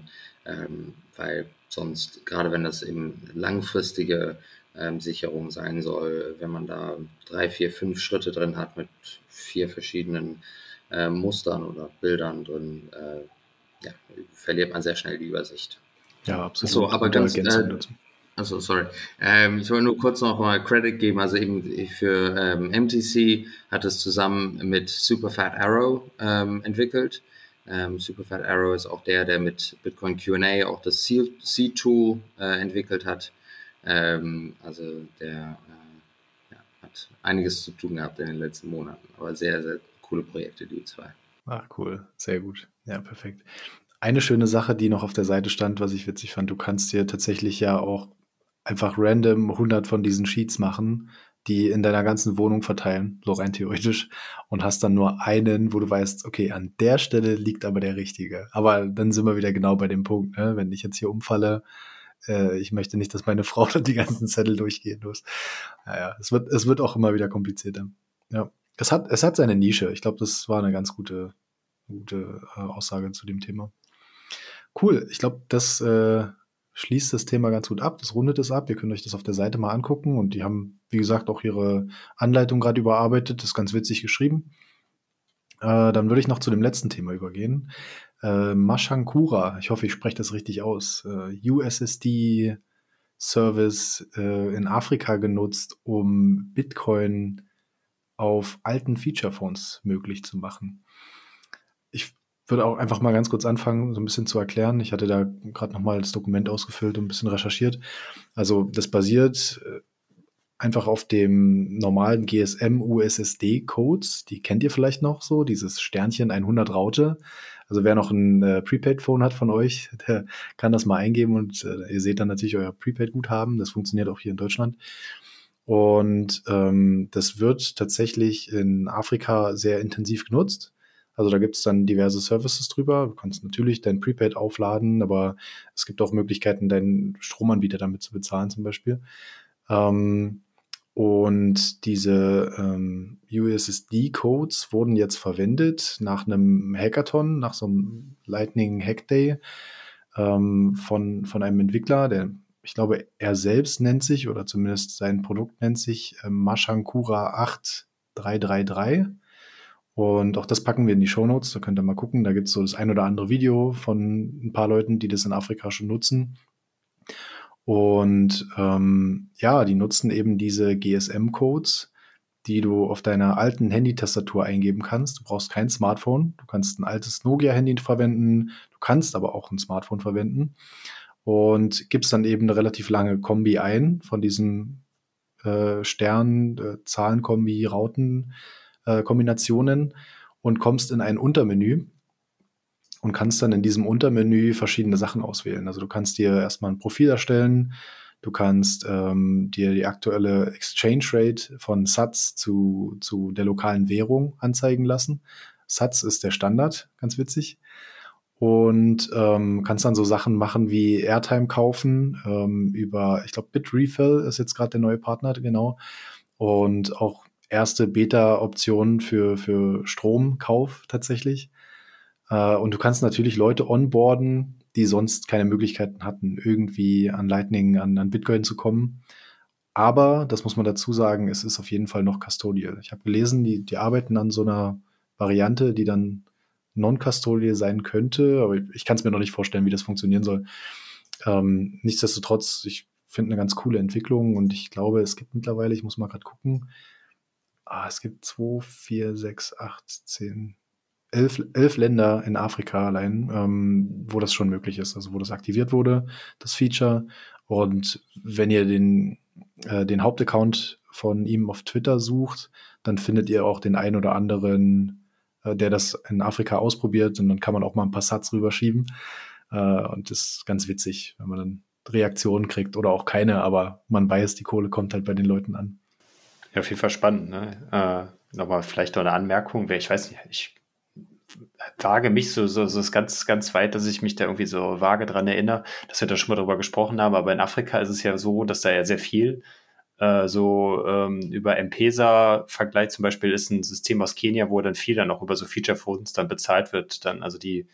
Weil sonst, gerade wenn das eben langfristige ähm, Sicherung sein soll, wenn man da drei, vier, fünf Schritte drin hat mit vier verschiedenen äh, Mustern oder Bildern drin, äh, ja, verliert man sehr schnell die Übersicht. Ja, absolut. So, aber ganz, äh, also sorry. Ähm, ich wollte nur kurz noch mal Credit geben. Also eben für ähm, MTC hat es zusammen mit Superfat Arrow ähm, entwickelt. Ähm, Superfat Arrow ist auch der, der mit Bitcoin QA auch das Seed-Tool äh, entwickelt hat. Ähm, also der äh, ja, hat einiges zu tun gehabt in den letzten Monaten, aber sehr, sehr coole Projekte, die zwei. Ach, cool. Sehr gut. Ja, perfekt. Eine schöne Sache, die noch auf der Seite stand, was ich witzig fand, du kannst dir tatsächlich ja auch einfach random 100 von diesen Sheets machen, die in deiner ganzen Wohnung verteilen, so rein theoretisch, und hast dann nur einen, wo du weißt, okay, an der Stelle liegt aber der Richtige. Aber dann sind wir wieder genau bei dem Punkt, ne? wenn ich jetzt hier umfalle, äh, ich möchte nicht, dass meine Frau dann die ganzen Zettel durchgehen muss. Naja, es wird, es wird auch immer wieder komplizierter. Ja. Es hat, es hat seine Nische. Ich glaube, das war eine ganz gute, gute äh, Aussage zu dem Thema. Cool. Ich glaube, das äh, schließt das Thema ganz gut ab. Das rundet es ab. Ihr könnt euch das auf der Seite mal angucken. Und die haben, wie gesagt, auch ihre Anleitung gerade überarbeitet. Das ist ganz witzig geschrieben. Äh, dann würde ich noch zu dem letzten Thema übergehen äh, Mashankura, ich hoffe, ich spreche das richtig aus, äh, USSD Service äh, in Afrika genutzt, um Bitcoin auf alten Feature Phones möglich zu machen. Ich würde auch einfach mal ganz kurz anfangen, so ein bisschen zu erklären. Ich hatte da gerade nochmal das Dokument ausgefüllt und ein bisschen recherchiert. Also das basiert äh, einfach auf dem normalen GSM USSD Codes. Die kennt ihr vielleicht noch so, dieses Sternchen 100 Raute. Also wer noch ein äh, Prepaid-Phone hat von euch, der kann das mal eingeben und äh, ihr seht dann natürlich euer Prepaid-Guthaben. Das funktioniert auch hier in Deutschland. Und ähm, das wird tatsächlich in Afrika sehr intensiv genutzt. Also da gibt es dann diverse Services drüber. Du kannst natürlich dein Prepaid aufladen, aber es gibt auch Möglichkeiten, deinen Stromanbieter damit zu bezahlen zum Beispiel. Ähm, und diese ähm, USSD-Codes wurden jetzt verwendet nach einem Hackathon, nach so einem Lightning Hack Day ähm, von, von einem Entwickler, der, ich glaube, er selbst nennt sich, oder zumindest sein Produkt nennt sich äh, Mashankura 8333. Und auch das packen wir in die Show Notes, da könnt ihr mal gucken. Da gibt es so das ein oder andere Video von ein paar Leuten, die das in Afrika schon nutzen. Und ähm, ja, die nutzen eben diese GSM-Codes, die du auf deiner alten Handy-Tastatur eingeben kannst. Du brauchst kein Smartphone. Du kannst ein altes Nokia-Handy verwenden. Du kannst aber auch ein Smartphone verwenden. Und gibst dann eben eine relativ lange Kombi ein von diesen äh, Stern, äh, äh, Kombinationen und kommst in ein Untermenü. und kannst dann in diesem Untermenü verschiedene Sachen auswählen. Also du kannst dir erstmal ein Profil erstellen, du kannst ähm, dir die aktuelle Exchange Rate von Satz zu, zu der lokalen Währung anzeigen lassen. Satz ist der Standard, ganz witzig. Und ähm, kannst dann so Sachen machen wie Airtime kaufen ähm, über, ich glaube, Bitrefill ist jetzt gerade der neue Partner, genau. Und auch erste Beta-Optionen für, für Stromkauf tatsächlich. Äh, und du kannst natürlich Leute onboarden, die sonst keine Möglichkeiten hatten, irgendwie an Lightning, an, an Bitcoin zu kommen. Aber, das muss man dazu sagen, es ist auf jeden Fall noch custodial. Ich habe gelesen, die, die arbeiten an so einer Variante, die dann non-custodial sein könnte, aber ich kann es mir noch nicht vorstellen, wie das funktionieren soll. Ähm, nichtsdestotrotz, ich finde eine ganz coole Entwicklung und ich glaube, es gibt mittlerweile, ich muss mal gerade gucken, ah, es gibt 2, 4, 6, 8, 10, elf, elf Länder in Afrika allein, ähm, wo das schon möglich ist, also wo das aktiviert wurde, das Feature. Und wenn ihr den, äh, den Hauptaccount von ihm auf Twitter sucht, dann findet ihr auch den ein oder anderen, äh, der das in Afrika ausprobiert und dann kann man auch mal ein paar Satz rüberschieben. Äh, und das ist ganz witzig, wenn man dann Reaktionen kriegt oder auch keine, aber man weiß, die Kohle kommt halt bei den Leuten an. Ja, auf jeden Fall spannend. Ne? Äh, nochmal vielleicht noch eine Anmerkung, ich weiß nicht, ich wage mich so, so, so ist ganz, ganz weit, dass ich mich da irgendwie so vage dran erinnere, dass wir da schon mal drüber gesprochen haben. Aber in Afrika ist es ja so, dass da ja sehr viel äh, so ähm, über M-Pesa-Vergleich zum Beispiel ist ein System aus Kenia, wo dann viel dann auch über so Feature-Phones dann bezahlt wird. Dann, also die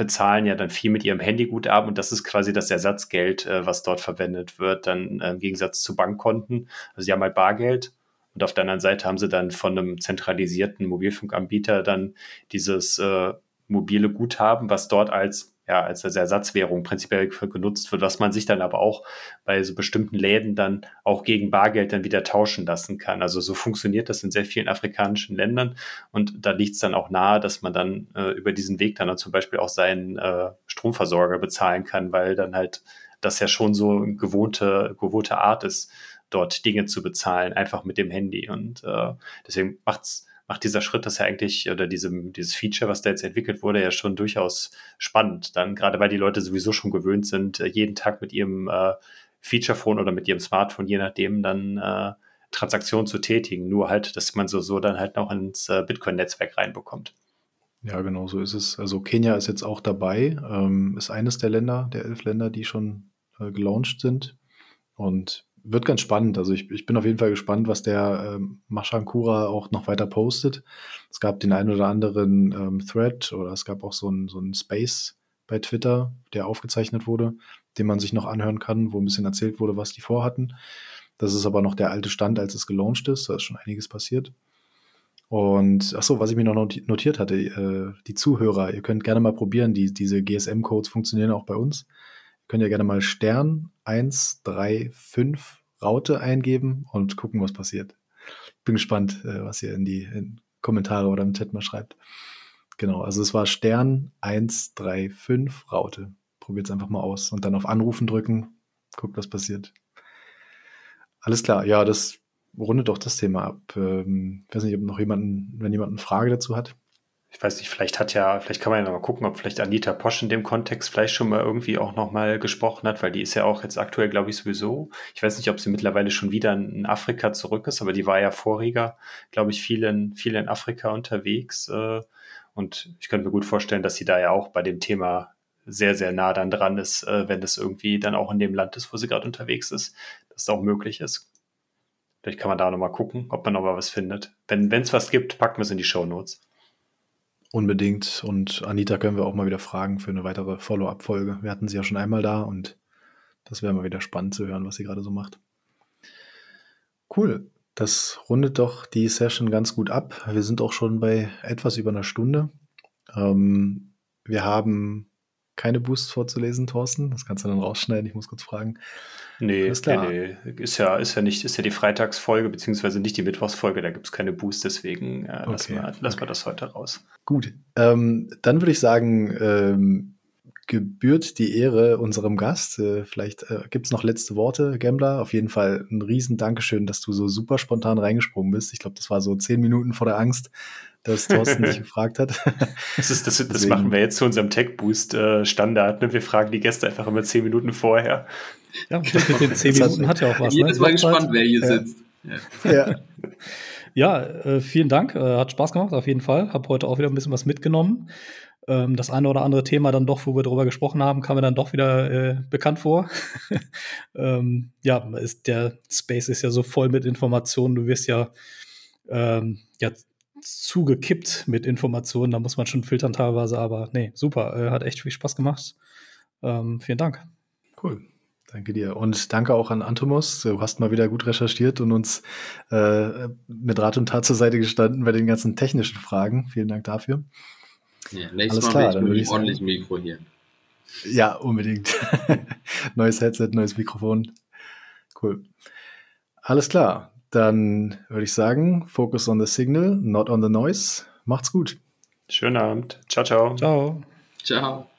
bezahlen ja dann viel mit ihrem Handyguthaben und das ist quasi das Ersatzgeld, äh, was dort verwendet wird, dann äh, im Gegensatz zu Bankkonten. Also sie haben halt Bargeld und auf der anderen Seite haben sie dann von einem zentralisierten Mobilfunkanbieter dann dieses äh, mobile Guthaben, was dort als ja, als Ersatzwährung prinzipiell genutzt wird, was man sich dann aber auch bei so bestimmten Läden dann auch gegen Bargeld dann wieder tauschen lassen kann. Also so funktioniert das in sehr vielen afrikanischen Ländern und da liegt es dann auch nahe, dass man dann äh, über diesen Weg dann, dann zum Beispiel auch seinen äh, Stromversorger bezahlen kann, weil dann halt das ja schon so eine gewohnte, gewohnte Art ist, dort Dinge zu bezahlen, einfach mit dem Handy. Und äh, deswegen macht's macht dieser Schritt das ja eigentlich oder diese, dieses Feature, was da jetzt entwickelt wurde, ja schon durchaus spannend. Dann gerade weil die Leute sowieso schon gewöhnt sind, äh, jeden Tag mit ihrem äh, Feature-Phone oder mit ihrem Smartphone, je nachdem, dann äh, Transaktionen zu tätigen. Nur halt, dass man so, so dann halt noch ins äh, Bitcoin-Netzwerk reinbekommt. Ja, genau so ist es. Also Kenia ist jetzt auch dabei, ähm, ist eines der Länder, der elf Länder, die schon äh, gelauncht sind. Und wird ganz spannend. Also ich, ich bin auf jeden Fall gespannt, was der ähm, Mashankura auch noch weiter postet. Es gab den einen oder anderen ähm, Thread oder es gab auch so ein, so Space bei Twitter, der aufgezeichnet wurde, den man sich noch anhören kann, wo ein bisschen erzählt wurde, was die vorhatten. Das ist aber noch der alte Stand, als es gelauncht ist. Da ist schon einiges passiert. Und ach so, was ich mir noch notiert hatte, äh, die Zuhörer, ihr könnt gerne mal probieren, die, diese GSM-Codes funktionieren auch bei uns könnt ihr gerne mal Stern 135 Raute eingeben und gucken, was passiert. Bin gespannt, äh, was ihr in die in Kommentare oder im Chat mal schreibt. Genau, also es war Stern 135 Raute. Probiert es einfach mal aus und dann auf Anrufen drücken. Guckt, was passiert. Alles klar, ja, das rundet doch das Thema ab. Ähm, ich weiß nicht, ob noch jemanden, wenn jemand eine Frage dazu hat ich weiß nicht, vielleicht hat ja, vielleicht kann man ja noch mal gucken, ob vielleicht Anita Posch in dem Kontext vielleicht schon mal irgendwie auch noch mal gesprochen hat, weil die ist ja auch jetzt aktuell, glaube ich, sowieso. Ich weiß nicht, ob sie mittlerweile schon wieder in Afrika zurück ist, aber die war ja voriger, glaube ich, viel in, viel in Afrika unterwegs. Äh, und ich könnte mir gut vorstellen, dass sie da ja auch bei dem Thema sehr, sehr nah dann dran ist, äh, wenn es irgendwie dann auch in dem Land ist, wo sie gerade unterwegs ist, dass es auch möglich ist. Vielleicht kann man da noch mal gucken, ob man noch mal was findet. Wenn es was gibt, packen wir es in die Show Notes. Unbedingt. Und Anita können wir auch mal wieder fragen für eine weitere Follow-up-Folge. Wir hatten sie ja schon einmal da und das wäre mal wieder spannend zu hören, was sie gerade so macht. Cool. Das rundet doch die Session ganz gut ab. Wir sind auch schon bei etwas über einer Stunde. Ähm, wir haben keine Boosts vorzulesen, Thorsten. Das kannst du dann rausschneiden. Ich muss kurz fragen. Nee, nee, nee. Ist ja, ist ja nicht, ist ja die Freitagsfolge, beziehungsweise nicht die Mittwochsfolge, da gibt es keine Boosts, deswegen äh, okay. lassen, wir, lassen okay. wir das heute raus. Gut. Ähm, dann würde ich sagen, ähm, gebührt die Ehre unserem Gast. Äh, vielleicht äh, gibt es noch letzte Worte, Gambler. Auf jeden Fall ein riesen Dankeschön, dass du so super spontan reingesprungen bist. Ich glaube, das war so zehn Minuten vor der Angst, dass Thorsten dich gefragt hat. Das, ist, das, das machen wir jetzt zu unserem Tech-Boost-Standard. Ne? Wir fragen die Gäste einfach immer zehn Minuten vorher. Ja, mit den zehn Minuten hat ja auch was. Jedes ne? Mal gespannt, wer hier ja. sitzt. Ja. ja. Ja, äh, vielen Dank. Äh, hat Spaß gemacht, auf jeden Fall. Hab heute auch wieder ein bisschen was mitgenommen. Ähm, das eine oder andere Thema dann doch, wo wir darüber gesprochen haben, kam mir dann doch wieder äh, bekannt vor. ähm, ja, ist, der Space ist ja so voll mit Informationen. Du wirst ja, ähm, ja zugekippt mit Informationen. Da muss man schon filtern teilweise, aber nee, super. Äh, hat echt viel Spaß gemacht. Ähm, vielen Dank. Cool. Danke dir. Und danke auch an Antomos. Du hast mal wieder gut recherchiert und uns äh, mit Rat und Tat zur Seite gestanden bei den ganzen technischen Fragen. Vielen Dank dafür. Ja, nächstes Alles Mal klar, dann würde ich ordentlich Mikro hier. Ja, unbedingt. neues Headset, neues Mikrofon. Cool. Alles klar. Dann würde ich sagen, focus on the signal, not on the noise. Macht's gut. Schönen Abend. Ciao, ciao. Ciao. Ciao.